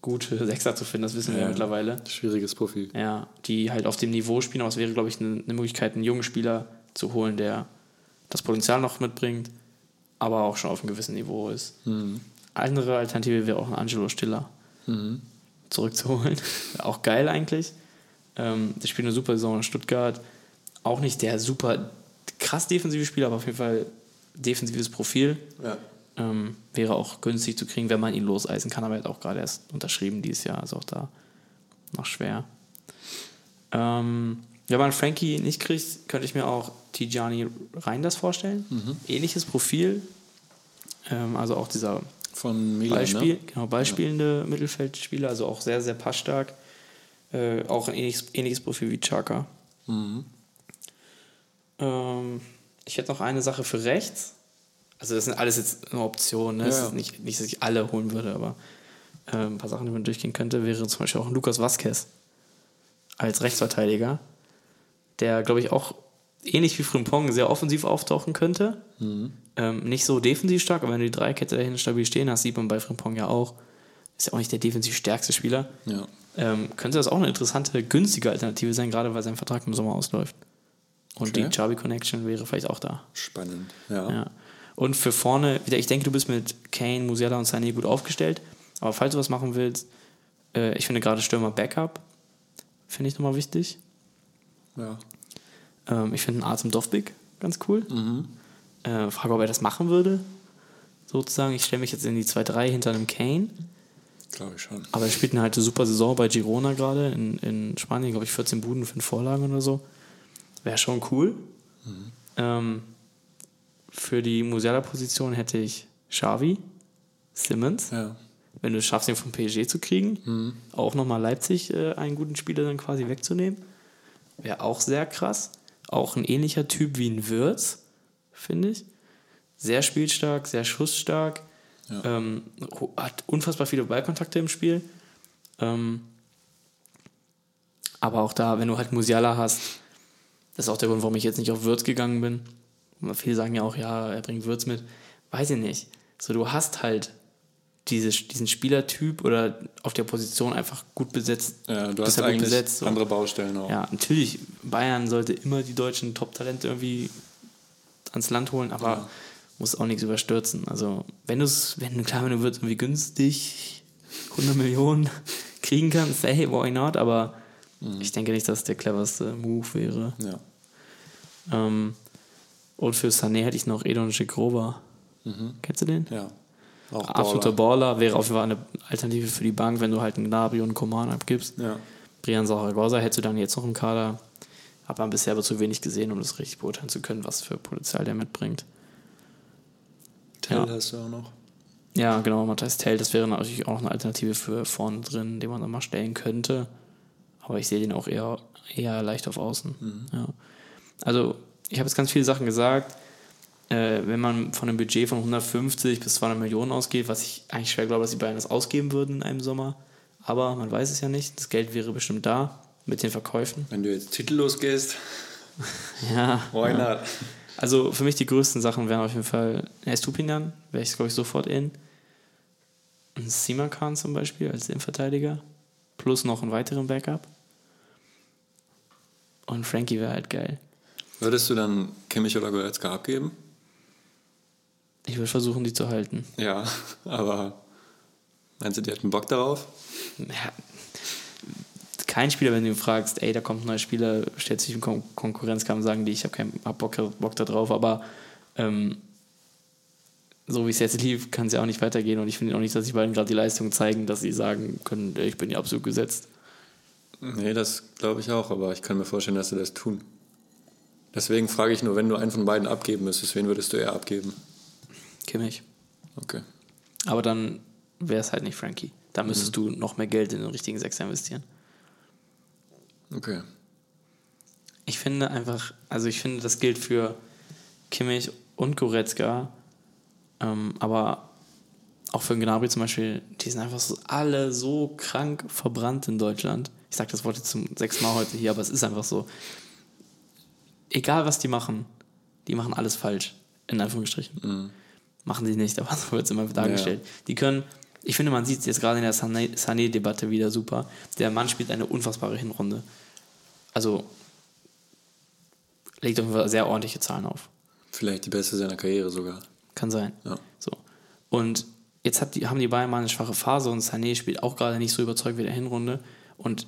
gute Sechser zu finden, das wissen wir ja Ja. mittlerweile. Schwieriges Profil. Ja, die halt auf dem Niveau spielen, aber es wäre, glaube ich, eine, eine Möglichkeit, einen jungen Spieler zu holen, der das Potenzial noch mitbringt, aber auch schon auf einem gewissen Niveau ist. Andere Alternative wäre auch ein Angelo Stiller zurückzuholen. auch geil eigentlich. Ähm, der spielt eine super Saison in Stuttgart. Auch nicht der super krass defensive Spieler, aber auf jeden Fall defensives Profil. Ja. Ähm, wäre auch günstig zu kriegen, wenn man ihn loseisen kann, aber er hat auch gerade erst unterschrieben dieses Jahr, also auch da noch schwer. Ähm, wenn man Frankie nicht kriegt, könnte ich mir auch Tijani Reinders vorstellen. Ähnliches Profil, ähm, also auch dieser Von Milan, Beispiel, ne? genau, ballspielende Mittelfeldspieler, also auch sehr, sehr passstark. Äh, auch ein ähnliches, ähnliches Profil wie Chaka. Mhm. Ähm, ich hätte noch eine Sache für rechts. Also das sind alles jetzt nur Optionen. Ne? Ja, ja. ist nicht, nicht, dass ich alle holen würde, aber äh, ein paar Sachen, die man durchgehen könnte, wäre zum Beispiel auch Lukas Vazquez als Rechtsverteidiger, der, glaube ich, auch ähnlich wie Frimpong sehr offensiv auftauchen könnte. Mhm. Ähm, nicht so defensiv stark, aber wenn du die Dreikette dahin stabil stehen hast, sieht man bei Frimpong ja auch. Ist ja auch nicht der defensiv stärkste Spieler. Ja. Ähm, könnte das auch eine interessante, günstige Alternative sein, gerade weil sein Vertrag im Sommer ausläuft. Und Okay. die Chabi Connection wäre vielleicht auch da. Spannend. Ja. Ja. Und für vorne, wieder, ich denke, du bist mit Kane, Musiala und Sané gut aufgestellt. Aber falls du was machen willst, äh, ich finde gerade Stürmer Backup, finde ich nochmal wichtig. ja. Ähm, ich finde einen Artem Dovbik ganz cool. Äh, frage, ob er das machen würde. Sozusagen, ich stelle mich jetzt in die 2-3 hinter einem Kane. Glaube ich schon. Aber er spielt eine halt eine super Saison bei Girona gerade in, in Spanien, glaube ich, 14 Buden, 5 Vorlagen oder so. Wäre schon cool. Ähm, für die Musiala-Position hätte ich Xavi, Simmons. Ja. Wenn du es schaffst, ihn vom PSG zu kriegen, auch nochmal Leipzig äh, einen guten Spieler dann quasi wegzunehmen, wäre auch sehr krass. Auch ein ähnlicher Typ wie ein Würz, finde ich. Sehr spielstark, sehr schussstark, Ja. ähm, hat unfassbar viele Ballkontakte im Spiel. Ähm, aber auch da, wenn du halt Musiala hast, das ist auch der Grund, warum ich jetzt nicht auf Würz gegangen bin. Viele sagen ja auch, ja, er bringt Würz mit. Weiß ich nicht. So, du hast halt diese, diesen Spielertyp oder auf der Position einfach gut besetzt. Ja, du hast ja gut eigentlich besetzt, so. andere Baustellen auch. Ja, natürlich, Bayern sollte immer die deutschen Top-Talente irgendwie ans Land holen, aber musst auch nichts überstürzen. Also, wenn du es, wenn klar, wenn du wird irgendwie günstig 100 Millionen kriegen kannst, hey, why not? Aber ich denke nicht, dass es der cleverste Move wäre. Ja. Ähm, und für Sané hätte ich noch Edon Shikrova. Kennst du den? Ja. Auch Absoluter Baller. Baller, wäre auf jeden Fall eine Alternative für die Bank, wenn du halt einen Gnabry und einen Coman abgibst. Ja. Brian Saragossa hättest du dann jetzt noch im Kader. Aber bisher aber zu wenig gesehen, um das richtig beurteilen zu können, was für Potenzial der mitbringt. Tell Ja. hast du auch noch. Ja, genau, Matthias Tell, das wäre natürlich auch eine Alternative für vorne drin, den man dann mal stellen könnte. Aber ich sehe den auch eher, eher leicht auf Außen. Ja. Also, ich habe jetzt ganz viele Sachen gesagt. Äh, wenn man von einem Budget von 150 bis 200 Millionen ausgeht, was ich eigentlich schwer glaube, dass die Bayern das ausgeben würden in einem Sommer. Aber man weiß es ja nicht. Das Geld wäre bestimmt da mit den Verkäufen. Wenn du jetzt titellos gehst, Ja. why not? Also für mich die größten Sachen wären auf jeden Fall Estupinian, wäre ich glaube ich sofort in. Ein Simakan zum Beispiel als Innenverteidiger. Plus noch einen weiteren Backup. Und Frankie wäre halt geil. Würdest du dann Kimmich oder Goretzka abgeben? Ich würde versuchen, die zu halten. Ja, aber meinst du, die hätten Bock darauf? Ja, kein Spieler, wenn du ihn fragst, ey, da kommt ein neuer Spieler, stellt sich in Kon Konkurrenz, kann man sagen, die, ich habe keinen hab Bock, Bock da drauf, aber ähm, so wie es jetzt lief, kann es ja auch nicht weitergehen und ich finde auch nicht, dass die beiden gerade die Leistung zeigen, dass sie sagen können, ich bin hier absolut gesetzt. Nee, das glaube ich auch, aber ich kann mir vorstellen, dass sie das tun. Deswegen frage ich nur, wenn du einen von beiden abgeben müsstest, wen würdest du eher abgeben? Kimmich. Okay. Aber dann wäre es halt nicht Frankie. Da müsstest Mhm. du noch mehr Geld in den richtigen Sechser investieren. Okay. Ich finde einfach, also ich finde, das gilt für Kimmich und Goretzka, ähm, aber auch für Gnabry zum Beispiel, die sind einfach so, alle so krank verbrannt in Deutschland. Ich sage das Wort jetzt zum sechsten Mal heute hier, aber es ist einfach so. Egal was die machen, die machen alles falsch, in Anführungsstrichen. Machen sie nicht, aber so wird es immer dargestellt. Die können, ich finde, man sieht es jetzt gerade in der Sané- Sané-Debatte wieder super. Der Mann spielt eine unfassbare Hinrunde. Also legt auf jeden Fall sehr ordentliche Zahlen auf. Vielleicht die beste seiner Karriere sogar. Kann sein. Ja. So. Und jetzt die, haben die Bayern mal eine schwache Phase und Sané spielt auch gerade nicht so überzeugt wie der Hinrunde. Und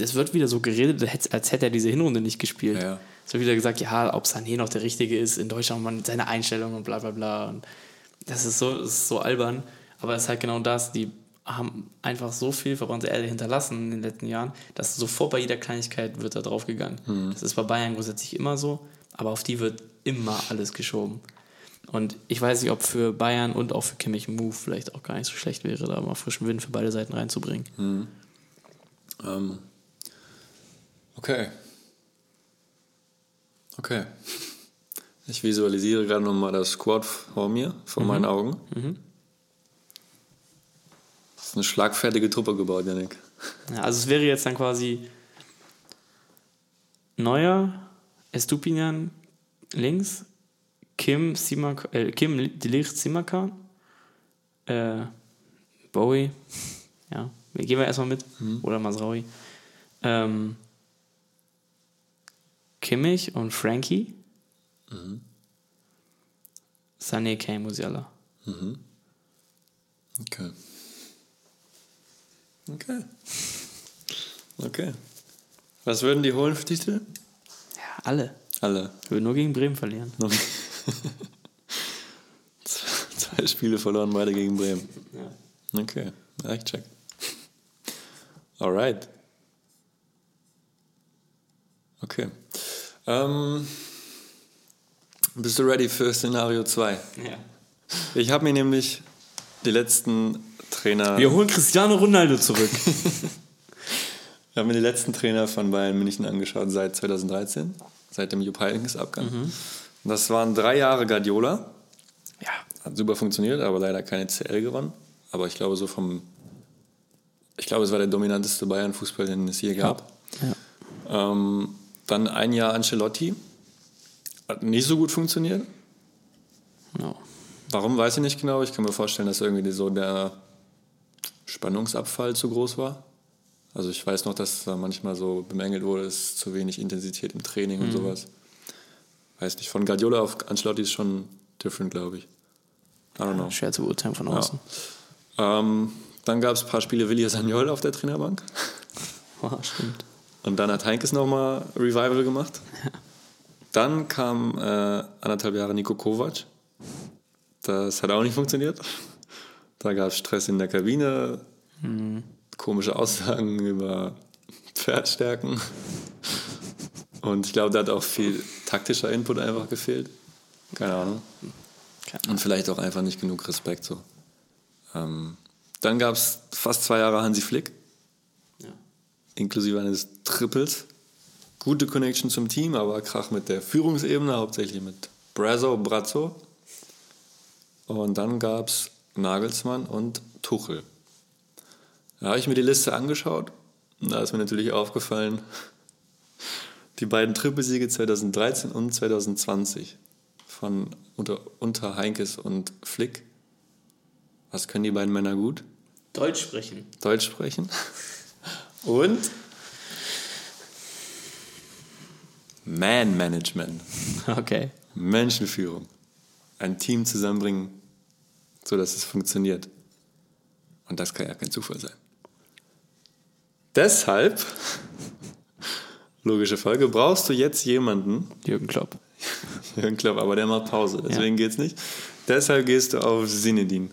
es wird wieder so geredet, als hätte er diese Hinrunde nicht gespielt. Ja. Es wird wieder gesagt, ja, ob Sané noch der Richtige ist in Deutschland, man seine Einstellung und bla bla bla. Und das ist so, das ist so albern. Aber es ist halt genau das, die haben einfach so viel verbrannte Erde hinterlassen in den letzten Jahren, dass sofort bei jeder Kleinigkeit wird da drauf gegangen. Das ist bei Bayern grundsätzlich immer so, aber auf die wird immer alles geschoben. Und ich weiß nicht, ob für Bayern und auch für Kimmich Move vielleicht auch gar nicht so schlecht wäre, da mal frischen Wind für beide Seiten reinzubringen. Ähm, okay. Okay. Ich visualisiere gerade nochmal das Squad vor mir, vor meinen Augen. Das ist eine schlagfertige Truppe gebaut, Janik. Ja, also es wäre jetzt dann quasi Neuer, Estupinian links, Kim, Simak, äh, Kim Delicht Simakan, äh, Bowie, ja, wir gehen wir erstmal mit, oder Masraui, ähm, Kimmich und Frankie, Sané, Kane, Musiala. Okay. Okay. Okay. Was würden die holen für Titel? Ja, alle. Alle. Würden nur gegen Bremen verlieren. Zwei Spiele verloren, beide gegen Bremen. Ja. Okay, ja, ich check. Alright. Okay. Ähm, bist du ready für Szenario 2? Ja. Ich habe mir nämlich die letzten Trainer. Wir holen Cristiano Ronaldo zurück. Ich habe mir die letzten Trainer von Bayern München angeschaut seit 2013, seit dem Jupp Heynckes-Abgang. Und Das waren drei Jahre Guardiola. ja. Hat super funktioniert, aber leider keine CL gewonnen. Aber ich glaube, so vom. Ich glaube, es war der dominanteste Bayern-Fußball, den es je gab. ja. Ähm, dann ein Jahr Ancelotti. Hat nicht so gut funktioniert. No. Warum, weiß ich nicht genau. Ich kann mir vorstellen, dass irgendwie so der Spannungsabfall zu groß war. Also ich weiß noch, dass da manchmal so bemängelt wurde, es ist zu wenig Intensität im Training und sowas. Weiß nicht, von Guardiola auf Ancelotti ist schon different, glaube ich. I don't know. Schwer zu beurteilen von außen. Ähm, dann gab es ein paar Spiele Willi Sagnol auf der Trainerbank. Oh, stimmt. Und dann hat Heinkes nochmal Revival gemacht. Dann kam äh, anderthalb Jahre Nico Kovac. Das hat auch nicht funktioniert. Da gab es Stress in der Kabine, komische Aussagen über Pferdstärken. Und ich glaube, da hat auch viel taktischer Input einfach gefehlt. Keine Ahnung. Und vielleicht auch einfach nicht genug Respekt so. Ähm, dann gab es fast zwei Jahre Hansi Flick. Inklusive eines Triples. Gute Connection zum Team, aber Krach mit der Führungsebene, hauptsächlich mit Brazo, Brazzo. Und dann gab es Nagelsmann und Tuchel. Da habe ich mir die Liste angeschaut und da ist mir natürlich aufgefallen, die beiden Trippelsiege 2013 und 2020 von unter, unter Heinkes und Flick. Was können die beiden Männer gut? Deutsch sprechen. Deutsch sprechen. Und Man-Management. Okay. Menschenführung. Ein Team zusammenbringen, sodass es funktioniert. Und das kann ja kein Zufall sein. Deshalb, logische Folge, brauchst du jetzt jemanden, Jürgen Klopp. Jürgen Klopp, aber der macht Pause, deswegen geht's nicht. Deshalb gehst du auf Sinedin.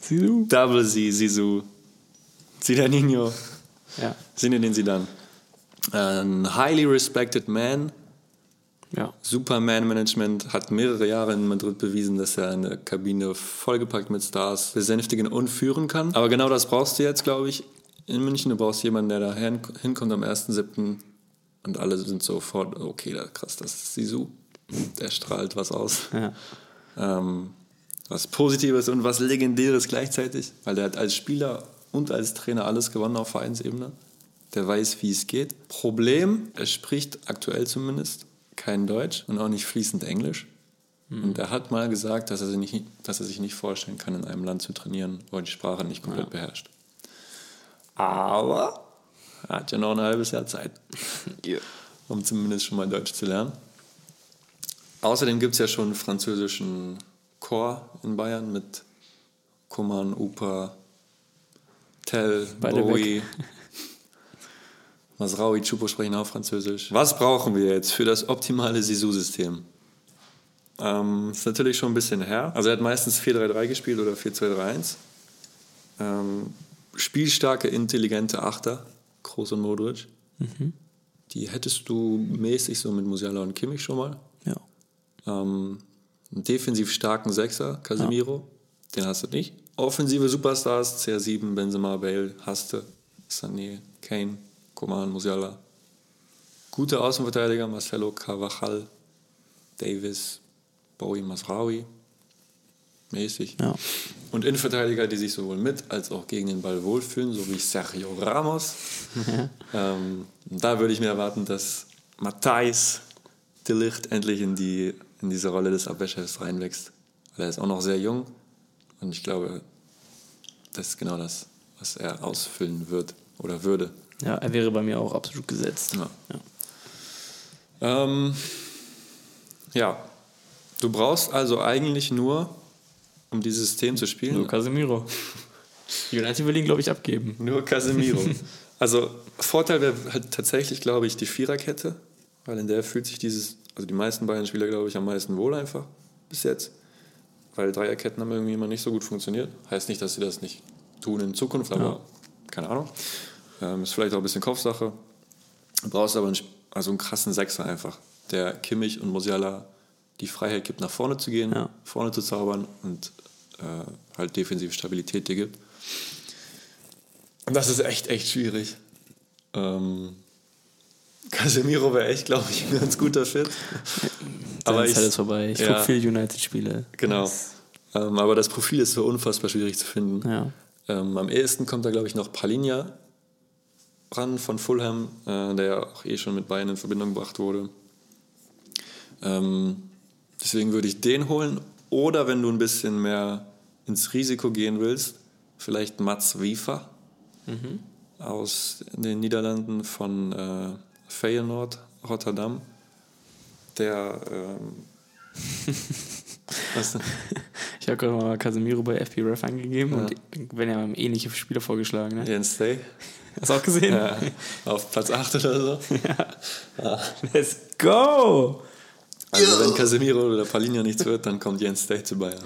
Sisu? Double Z, Sisu, Zidaninho, Ja. Zinedine Zidane. Ein highly respected man, Ja. super Man-Management, hat mehrere Jahre in Madrid bewiesen, dass er eine Kabine vollgepackt mit Stars besänftigen und führen kann. Aber genau das brauchst du jetzt, glaube ich, in München. Du brauchst jemanden, der da hin- hinkommt am 1.7. und alle sind sofort, okay, da- krass, das ist Sisu. Der strahlt was aus. Ja. Ähm, was Positives und was Legendäres gleichzeitig, weil der hat als Spieler und als Trainer alles gewonnen auf Vereinsebene. Der weiß, wie es geht. Problem, er spricht aktuell zumindest kein Deutsch und auch nicht fließend Englisch. Und er hat mal gesagt, dass er, sich nicht, dass er sich nicht vorstellen kann, in einem Land zu trainieren, wo er die Sprache nicht komplett beherrscht. Aber er hat ja noch ein halbes Jahr Zeit, um zumindest schon mal Deutsch zu lernen. Außerdem gibt es ja schon einen französischen Chor in Bayern mit Kuman, Upa, Tell, Beide Bowie. Masraoui, Chupo sprechen auch Französisch. Was brauchen wir jetzt für das optimale Sisu-System? Ähm, ist natürlich schon ein bisschen her. Also er hat meistens 4-3-3 gespielt oder 4-2-3-1. Ähm, spielstarke, intelligente Achter, Kroos und Modric. Die hättest du mäßig so mit Musiala und Kimmich schon mal. Ja. Ähm, einen defensiv starken Sechser, Casemiro, den hast du nicht. Offensive Superstars, CR7, Benzema, Bale, hast du. Sané, Kane, Coman, Musiala. Gute Außenverteidiger, Marcelo, Carvajal, Davis, Bowie, Masraoui. Mäßig. Ja. Und Innenverteidiger, die sich sowohl mit als auch gegen den Ball wohlfühlen, so wie Sergio Ramos. ähm, da würde ich mir erwarten, dass Matthijs de Licht endlich in, die, in diese Rolle des Abwehrchefs reinwächst. Weil er ist auch noch sehr jung und ich glaube, das ist genau das, was er ausfüllen wird oder würde. Ja, er wäre bei mir auch absolut gesetzt. Ja. Ja. Ähm, ja, du brauchst also eigentlich nur, um dieses System zu spielen, Nur Casemiro. United will ihn, glaube ich, abgeben. Nur Casemiro. also Vorteil wäre halt tatsächlich, glaube ich, die Viererkette, weil in der fühlt sich dieses, also die meisten Bayern-Spieler, glaube ich, am meisten wohl einfach bis jetzt. Weil Dreierketten haben irgendwie immer nicht so gut funktioniert. Heißt nicht, dass sie das nicht tun in Zukunft, aber Ja. keine Ahnung. Ähm, ist vielleicht auch ein bisschen Kopfsache. Du brauchst aber einen, also einen krassen Sechser einfach, der Kimmich und Musiala die Freiheit gibt, nach vorne zu gehen, Ja. vorne zu zaubern und äh, halt defensive Stabilität dir gibt. Und das ist echt, echt schwierig. Ähm, Casemiro wäre echt, glaube ich, ein ganz guter Fit. Aber Seine ich, Zeit ist vorbei. Ich ja. gucke viele United-Spiele. genau. Ähm, aber das Profil ist so unfassbar schwierig zu finden. Ja. Ähm, am ehesten kommt da, glaube ich, noch Palinja ran von Fulham, äh, der ja auch eh schon mit Bayern in Verbindung gebracht wurde. Ähm, deswegen würde ich den holen. Oder wenn du ein bisschen mehr ins Risiko gehen willst, vielleicht Mats Wiefer aus den Niederlanden von äh, Feyenoord, Rotterdam. Der ähm, Was denn? Ich habe gerade mal Casemiro bei FP Ref eingegeben und wenn ja ähnliche Spieler vorgeschlagen. Ne? Jens Stay? Hast du auch gesehen? Ja, auf Platz 8 oder so. Let's go! Also wenn Casemiro oder Palinha nichts wird, dann kommt Jens Stay zu Bayern.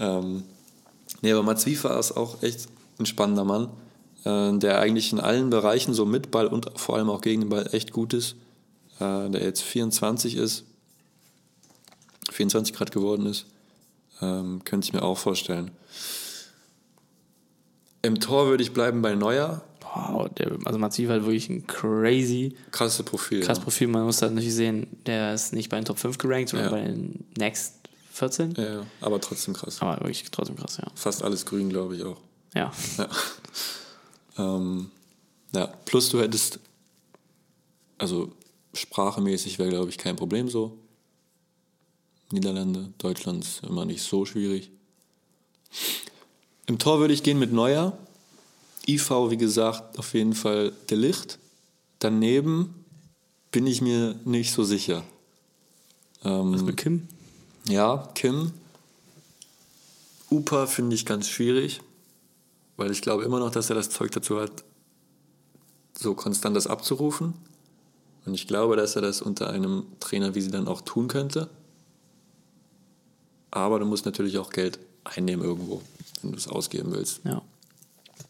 Ähm, nee, aber Mats Wiefer ist auch echt ein spannender Mann, äh, der eigentlich in allen Bereichen so mit Ball und vor allem auch gegen den Ball echt gut ist. Äh, der jetzt 24 ist, 24 Grad geworden ist, ähm, könnte ich mir auch vorstellen. Im Tor würde ich bleiben bei Neuer. Wow, der, also Matziv hat wirklich ein crazy, Krasse Profil. krass Profil. Man muss halt natürlich sehen, der ist nicht bei den Top 5 gerankt, sondern Ja. bei den Next 14. Ja, ja, aber trotzdem krass. Aber wirklich trotzdem krass, ja. Fast alles grün, glaube ich auch. Ja, Ja. ähm, ja, plus du hättest, also sprachemäßig wäre, glaube ich, kein Problem so. Niederlande, Deutschland ist immer nicht so schwierig. Im Tor würde ich gehen mit Neuer. IV, wie gesagt, auf jeden Fall der Licht. Daneben bin ich mir nicht so sicher. Ähm, mit Kim. ja, Kim. Upa finde ich ganz schwierig, weil ich glaube immer noch, dass er das Zeug dazu hat, so konstant das abzurufen. Und ich glaube, dass er das unter einem Trainer wie sie dann auch tun könnte. Aber du musst natürlich auch Geld einnehmen irgendwo, wenn du es ausgeben willst. Ja.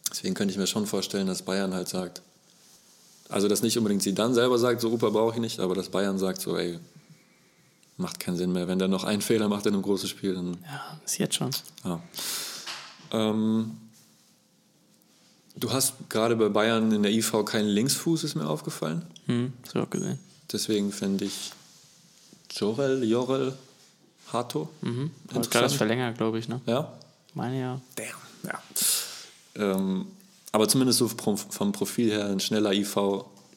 Deswegen könnte ich mir schon vorstellen, dass Bayern halt sagt, also dass nicht unbedingt sie dann selber sagt, so Upa brauche ich nicht, aber dass Bayern sagt so, ey, macht keinen Sinn mehr. Wenn der noch einen Fehler macht in einem großen Spiel, dann Ja, ist jetzt schon. ja. Ähm, du hast gerade bei Bayern in der IV keinen Linksfuß, ist mir aufgefallen. Hm, das auch gesehen. Deswegen finde ich Jorel, Jorel, Hato. Mhm. Aber gerade das verlängert, glaube ich, ne? Ja? Meine ja. Damn. Ja. Ähm, aber zumindest so vom, Profil her ein schneller IV.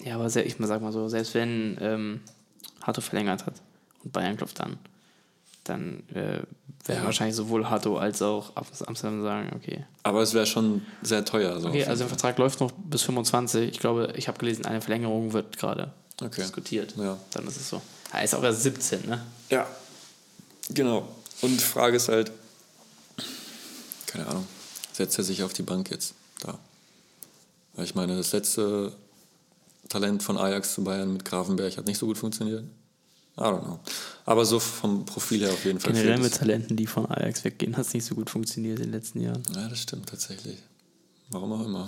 Ja, aber sehr, ich sag mal so, selbst wenn ähm, Hato verlängert hat und Bayern klopft an, dann äh, werden Ja. wahrscheinlich sowohl Hato als auch Amsterdam sagen, okay. Aber es wäre schon sehr teuer. So Okay, also der Vertrag läuft noch bis 25. Ich glaube, ich habe gelesen, eine Verlängerung wird gerade Okay. diskutiert. Ja. Dann ist es so. Er ist auch erst 17, ne? Ja, genau. Und die Frage ist halt, keine Ahnung, setzt er sich auf die Bank jetzt da? Weil ich meine, das letzte Talent von Ajax zu Bayern mit Grafenberg hat nicht so gut funktioniert. I don't know. Aber so vom Profil her auf jeden Fall. Generell mit. Talenten, die von Ajax weggehen, hat es nicht so gut funktioniert in den letzten Jahren. Ja, das stimmt tatsächlich. Warum auch immer.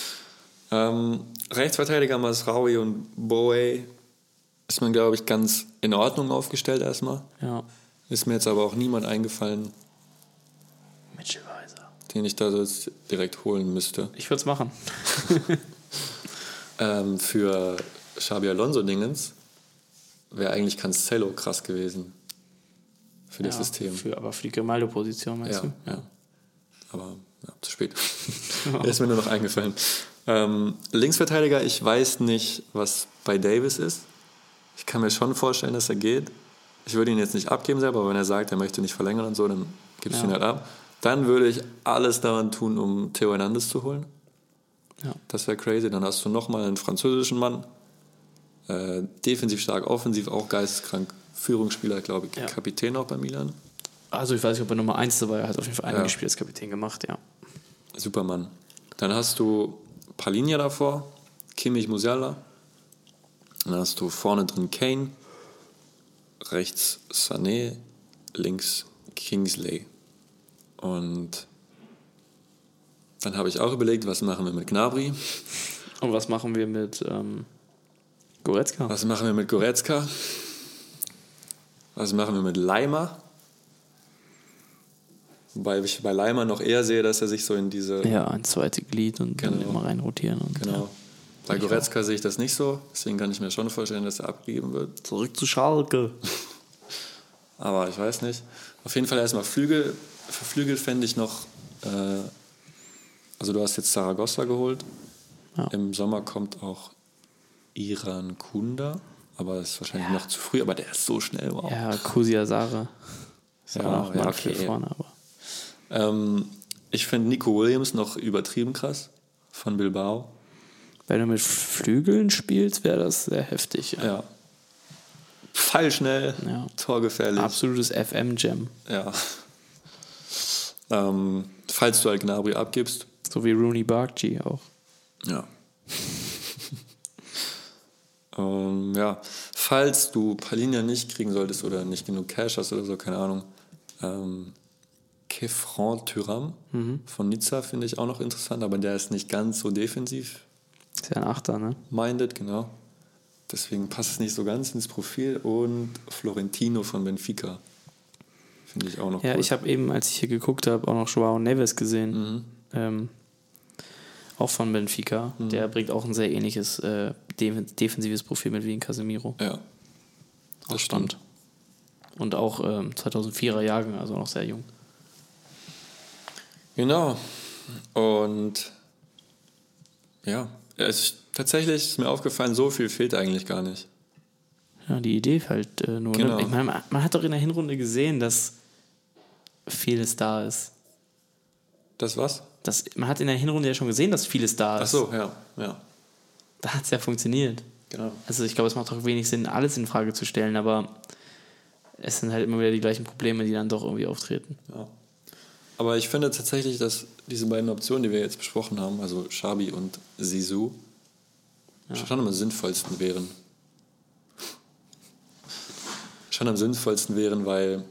ähm, Rechtsverteidiger Masraoui und Boe ist man, glaube ich, ganz in Ordnung aufgestellt erstmal. Ja. Ist mir jetzt aber auch niemand eingefallen, Mitchell Weiser. den ich da so jetzt direkt holen müsste. Ich würde es machen. Ähm, für Xabi Alonso-Dingens wäre eigentlich Cancelo krass gewesen. Für das ja, System. Für, aber für die Grimaldo-Position, meinst ja, du? ja. Aber ja, zu spät. Er ist mir nur noch eingefallen. Ähm, Linksverteidiger, ich weiß nicht, was bei Davis ist. Ich kann mir schon vorstellen, dass er geht. Ich würde ihn jetzt nicht abgeben selber, aber wenn er sagt, er möchte nicht verlängern und so, dann gibst du Ja. ihn halt ab. Dann würde ich alles daran tun, um Theo Hernandez zu holen. Ja. Das wäre crazy. Dann hast du nochmal einen französischen Mann. Äh, defensiv stark, offensiv auch geisteskrank. Führungsspieler, glaube ich, Ja. Kapitän auch bei Milan. Also ich weiß nicht, ob er Nummer 1 dabei er hat auf jeden Fall einige Ja. Spiele als Kapitän gemacht, ja. Supermann. Dann hast du Palinja davor, Kimmich Musiala. Dann hast du vorne drin Kane, rechts Sané, links Kingsley. Und dann habe ich auch überlegt, was machen wir mit Gnabry, Und was machen wir mit ähm, Goretzka? was machen wir mit Goretzka, was machen wir mit Leimer. Wobei ich bei Leimer noch eher sehe, dass er sich so in diese Ja, ein zweites Glied und dann Genau. immer rein rotieren. Und, Genau. Ja. Bei Ich Goretzka sehe ich das nicht so, deswegen kann ich mir schon vorstellen, dass er abgegeben wird. Zurück zu Schalke. Aber ich weiß nicht. Auf jeden Fall erstmal Flügel. Für Flügel fände ich noch, äh, also du hast jetzt Saragossa geholt. Ja. Im Sommer kommt auch Iran Kunda, aber das ist wahrscheinlich Ja. noch zu früh, aber der ist so schnell, wow. Ja, Kusia Sare. Ist Ja, ja, auch ja, mal okay. vorne, aber. Ähm, ich finde Nico Williams noch übertrieben krass von Bilbao. Wenn du mit Flügeln spielst, wäre das sehr heftig. Ja. Ja. Pfeilschnell, Ja. torgefährlich. Absolutes FM-Jam. Ja. Ähm, falls du halt Gnabry abgibst, So wie Rooney Barkji auch. Ja. Ähm, ja, falls du Palinja nicht kriegen solltest oder nicht genug Cash hast oder so, keine Ahnung. Ähm, Kefran Thuram von Nizza finde ich auch noch interessant, aber der ist nicht ganz so defensiv Ist ja ein Achter, ne? minded, genau. Deswegen passt es nicht so ganz ins Profil. Und Florentino von Benfica finde ich auch noch Ja, cool. ich habe eben, als ich hier geguckt habe, auch noch Joao Neves gesehen. Ähm, auch von Benfica. Der bringt auch ein sehr ähnliches äh, def defensives Profil mit wie ein Casemiro. ja, das stimmt. Und auch ähm, 2004er Jahrgang, also noch sehr jung. Genau. Und ja, es, tatsächlich ist mir aufgefallen, so viel fehlt eigentlich gar nicht. Ja, die Idee halt äh, nur. Genau. Ne? Ich meine, man- man hat doch in der Hinrunde gesehen, dass vieles da ist. Das was? Das, man hat in der Hinrunde ja schon gesehen, dass vieles da Ach ist. so, ja, ja, Da hat es ja funktioniert. genau. Also ich glaube, es macht auch wenig Sinn, alles in Frage zu stellen, aber es sind halt immer wieder die gleichen Probleme, die dann doch irgendwie auftreten. Ja. Aber ich finde tatsächlich, dass diese beiden Optionen, die wir jetzt besprochen haben, also Shabi und Sisu, schon am sinnvollsten wären. Schon am sinnvollsten wären, weil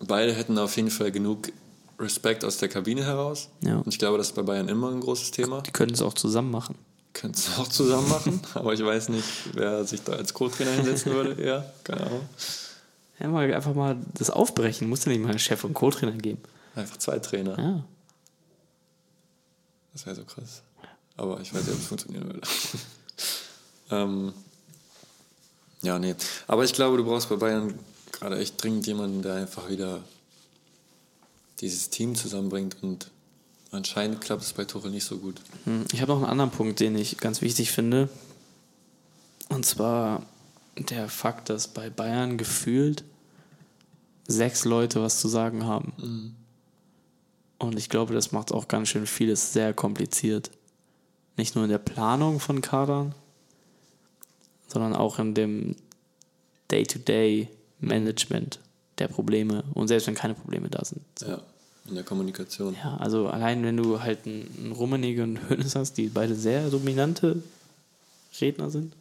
beide hätten auf jeden Fall genug Respekt aus der Kabine heraus. Ja. Und ich glaube, das ist bei Bayern immer ein großes Thema. Die könnten es auch zusammen machen. Könnten es auch zusammen machen, aber ich weiß nicht, wer sich da als Co-Trainer hinsetzen würde. Ja, keine Ahnung. Ja, mal einfach mal das aufbrechen. Muss ja nicht mal einen Chef und Co-Trainer geben. Einfach zwei Trainer. Ja. Das wäre so krass. Aber ich weiß nicht, ob es funktionieren würde. ähm, ja, nee. Aber ich glaube, du brauchst bei Bayern gerade echt dringend jemanden, der einfach wieder dieses Team zusammenbringt und anscheinend klappt es bei Tuchel nicht so gut. Hm, Ich habe noch einen anderen Punkt, den ich ganz wichtig finde. Und zwar der Fakt, dass bei Bayern gefühlt sechs Leute was zu sagen haben. Und ich glaube, das macht auch ganz schön vieles sehr kompliziert. Nicht nur in der Planung von Kadern, sondern auch in dem Day-to-Day-Management der Probleme. Und selbst wenn keine Probleme da sind. Ja, in der Kommunikation. Ja, also allein wenn du halt einen, Rummenigge und einen Hönes hast, die beide sehr dominante Redner sind.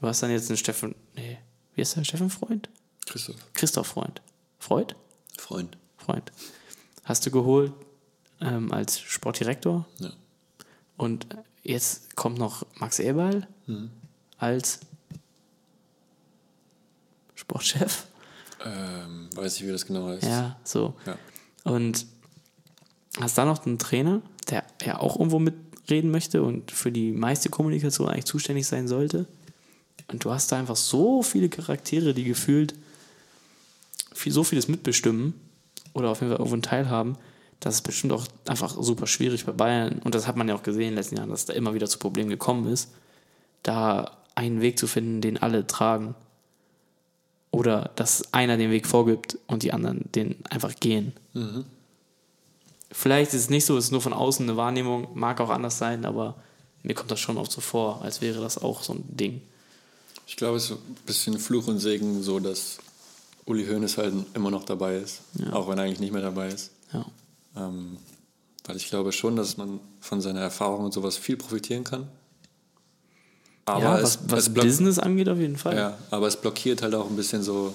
Du hast dann jetzt einen Steffen, nee, wie ist der Steffen Freund? Christoph, Christoph Freund. Freud? Freund. Freund. Hast du geholt ähm, als Sportdirektor Ja. und jetzt kommt noch Max Eberl als Sportchef. Ähm, weiß ich, wie das genau heißt. Ja, so. Ja. Und hast da noch einen Trainer, der ja auch irgendwo mitreden möchte und für die meiste Kommunikation eigentlich zuständig sein sollte. Und du hast da einfach so viele Charaktere, die gefühlt viel, so vieles mitbestimmen oder auf jeden Fall irgendwo einen Teil haben. Das ist bestimmt auch einfach super schwierig bei Bayern. Und das hat man ja auch gesehen in den letzten Jahren, dass da immer wieder zu Problemen gekommen ist, da einen Weg zu finden, den alle tragen. Oder dass einer den Weg vorgibt und die anderen den einfach gehen. Vielleicht ist es nicht so, es ist nur von außen eine Wahrnehmung, mag auch anders sein, aber mir kommt das schon oft so vor, als wäre das auch so ein Ding. Ich glaube, es ist ein bisschen Fluch und Segen, so dass Uli Hoeneß halt immer noch dabei ist, Ja. auch wenn er eigentlich nicht mehr dabei ist. Ja. Ähm, weil ich glaube schon, dass man von seiner Erfahrung und sowas viel profitieren kann. Aber ja, es, was, was es block- Business angeht, auf jeden Fall. Ja, aber es blockiert halt auch ein bisschen so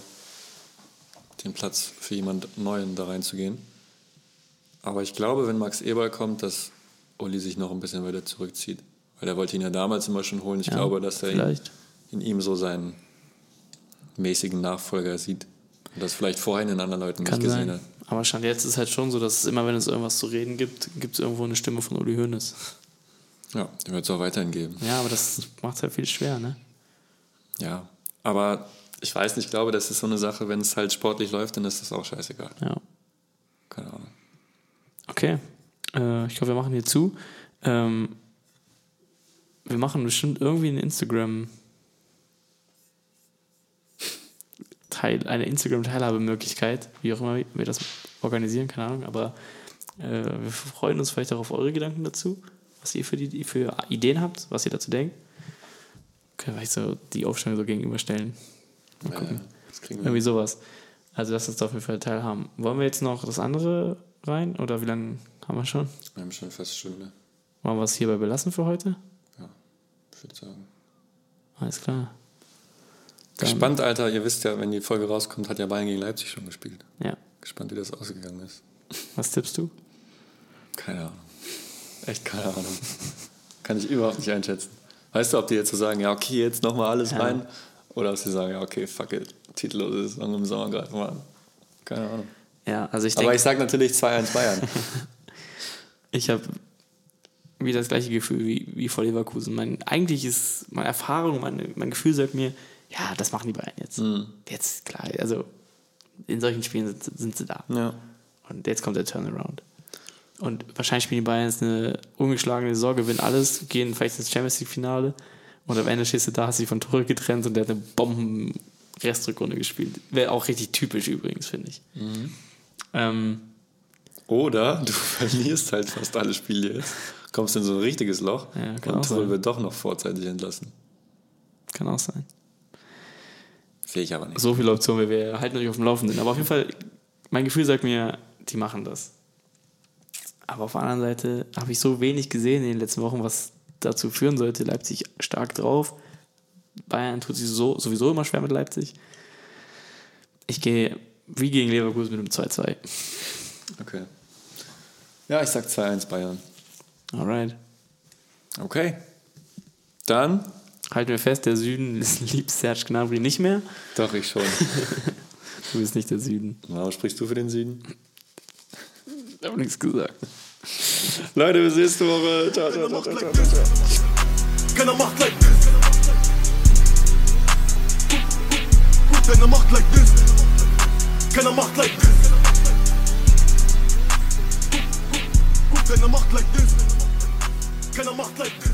den Platz für jemand Neuen da reinzugehen. Aber ich glaube, wenn Max Eberl kommt, dass Uli sich noch ein bisschen weiter zurückzieht. Weil er wollte ihn ja damals immer schon holen. Ich Ja, glaube, dass er in, in ihm so seinen mäßigen Nachfolger sieht. Und das vielleicht vorher in den anderen Leuten Kann nicht gesehen sein. hat. Aber Stand jetzt ist halt schon so, dass es immer, wenn es irgendwas zu reden gibt, gibt es irgendwo eine Stimme von Uli Hoeneß. Ja, den wird es auch weiterhin geben. Ja, aber das macht es halt viel schwer, ne? Ja, aber ich weiß nicht, ich glaube, das ist so eine Sache, wenn es halt sportlich läuft, dann ist das auch scheißegal. Ja. Keine Ahnung. Okay. Äh, ich glaube, wir machen hier zu. Ähm, wir machen bestimmt irgendwie ein Instagram. Teil, eine Instagram-Teilhabemöglichkeit, wie auch immer wir das organisieren, keine Ahnung, aber äh, wir freuen uns vielleicht auch auf eure Gedanken dazu, was ihr für, die, für Ideen habt, was ihr dazu denkt. Können wir so die Aufstellung so gegenüberstellen. Mal Ja, gucken. das kriegen wir. Irgendwie sowas. Also lass uns da auf jeden Fall teilhaben. Wollen wir jetzt noch das andere rein? Oder wie lange haben wir schon? Wir haben schon fast eine Stunde. Wollen wir es hierbei belassen für heute? Ja, ich würde sagen. Alles klar. Dann- Gespannt, Alter. Ihr wisst ja, wenn die Folge rauskommt, hat ja Bayern gegen Leipzig schon gespielt. Ja. Gespannt, wie das ausgegangen ist. Was tippst du? Keine Ahnung. Echt keine Ahnung. Kann ich überhaupt nicht einschätzen. Weißt du, ob die jetzt so sagen, ja, okay, jetzt nochmal alles Ja. rein? Oder ob sie sagen, ja, okay, fuck it, titellose Saison im Sommer greifen wir an. Keine Ahnung. Ja, also ich Aber denke, ich sage natürlich 2-1 Bayern. ich habe wieder das gleiche Gefühl wie, wie vor Leverkusen. Mein, eigentlich ist meine Erfahrung, meine, mein Gefühl sagt mir, ja, das machen die Bayern jetzt. Mhm. Jetzt, klar, also in solchen Spielen sind, sind sie da. ja. Und jetzt kommt der Turnaround. Und wahrscheinlich spielen die Bayern jetzt eine ungeschlagene Saison, gewinnen alles, gehen vielleicht ins Champions League-Finale und am Ende stehst du da, hast dich von Tore getrennt und der hat eine Bomben-Restrückrunde gespielt. Wäre auch richtig typisch übrigens, finde ich. Ähm, Oder du verlierst halt fast alle Spiele jetzt, kommst in so ein richtiges Loch Ja, und. Tuchel wird doch noch vorzeitig entlassen. kann auch sein. Sehe ich aber nicht. So viele Optionen, wir halten euch auf dem Laufenden. Aber auf jeden Fall, mein Gefühl sagt mir, die machen das. Aber auf der anderen Seite habe ich so wenig gesehen in den letzten Wochen, was dazu führen sollte. Leipzig stark drauf. Bayern tut sich so, sowieso immer schwer mit Leipzig. Ich gehe wie gegen Leverkusen mit einem 2-2. Okay. Ja, ich sag 2-1 Bayern. Alright. Okay. Dann? Halten wir fest, der Süden liebt Serge Gnabry nicht mehr. Doch, ich schon. Du bist nicht der Süden. Warum sprichst du für den Süden? Ich habe nichts gesagt. Leute, bis nächste Woche. Ciao, ciao, ciao, ciao, ciao, ciao. Keiner macht like this. Keiner macht like this. Keiner macht like this. Keiner macht like this. Keiner macht like this.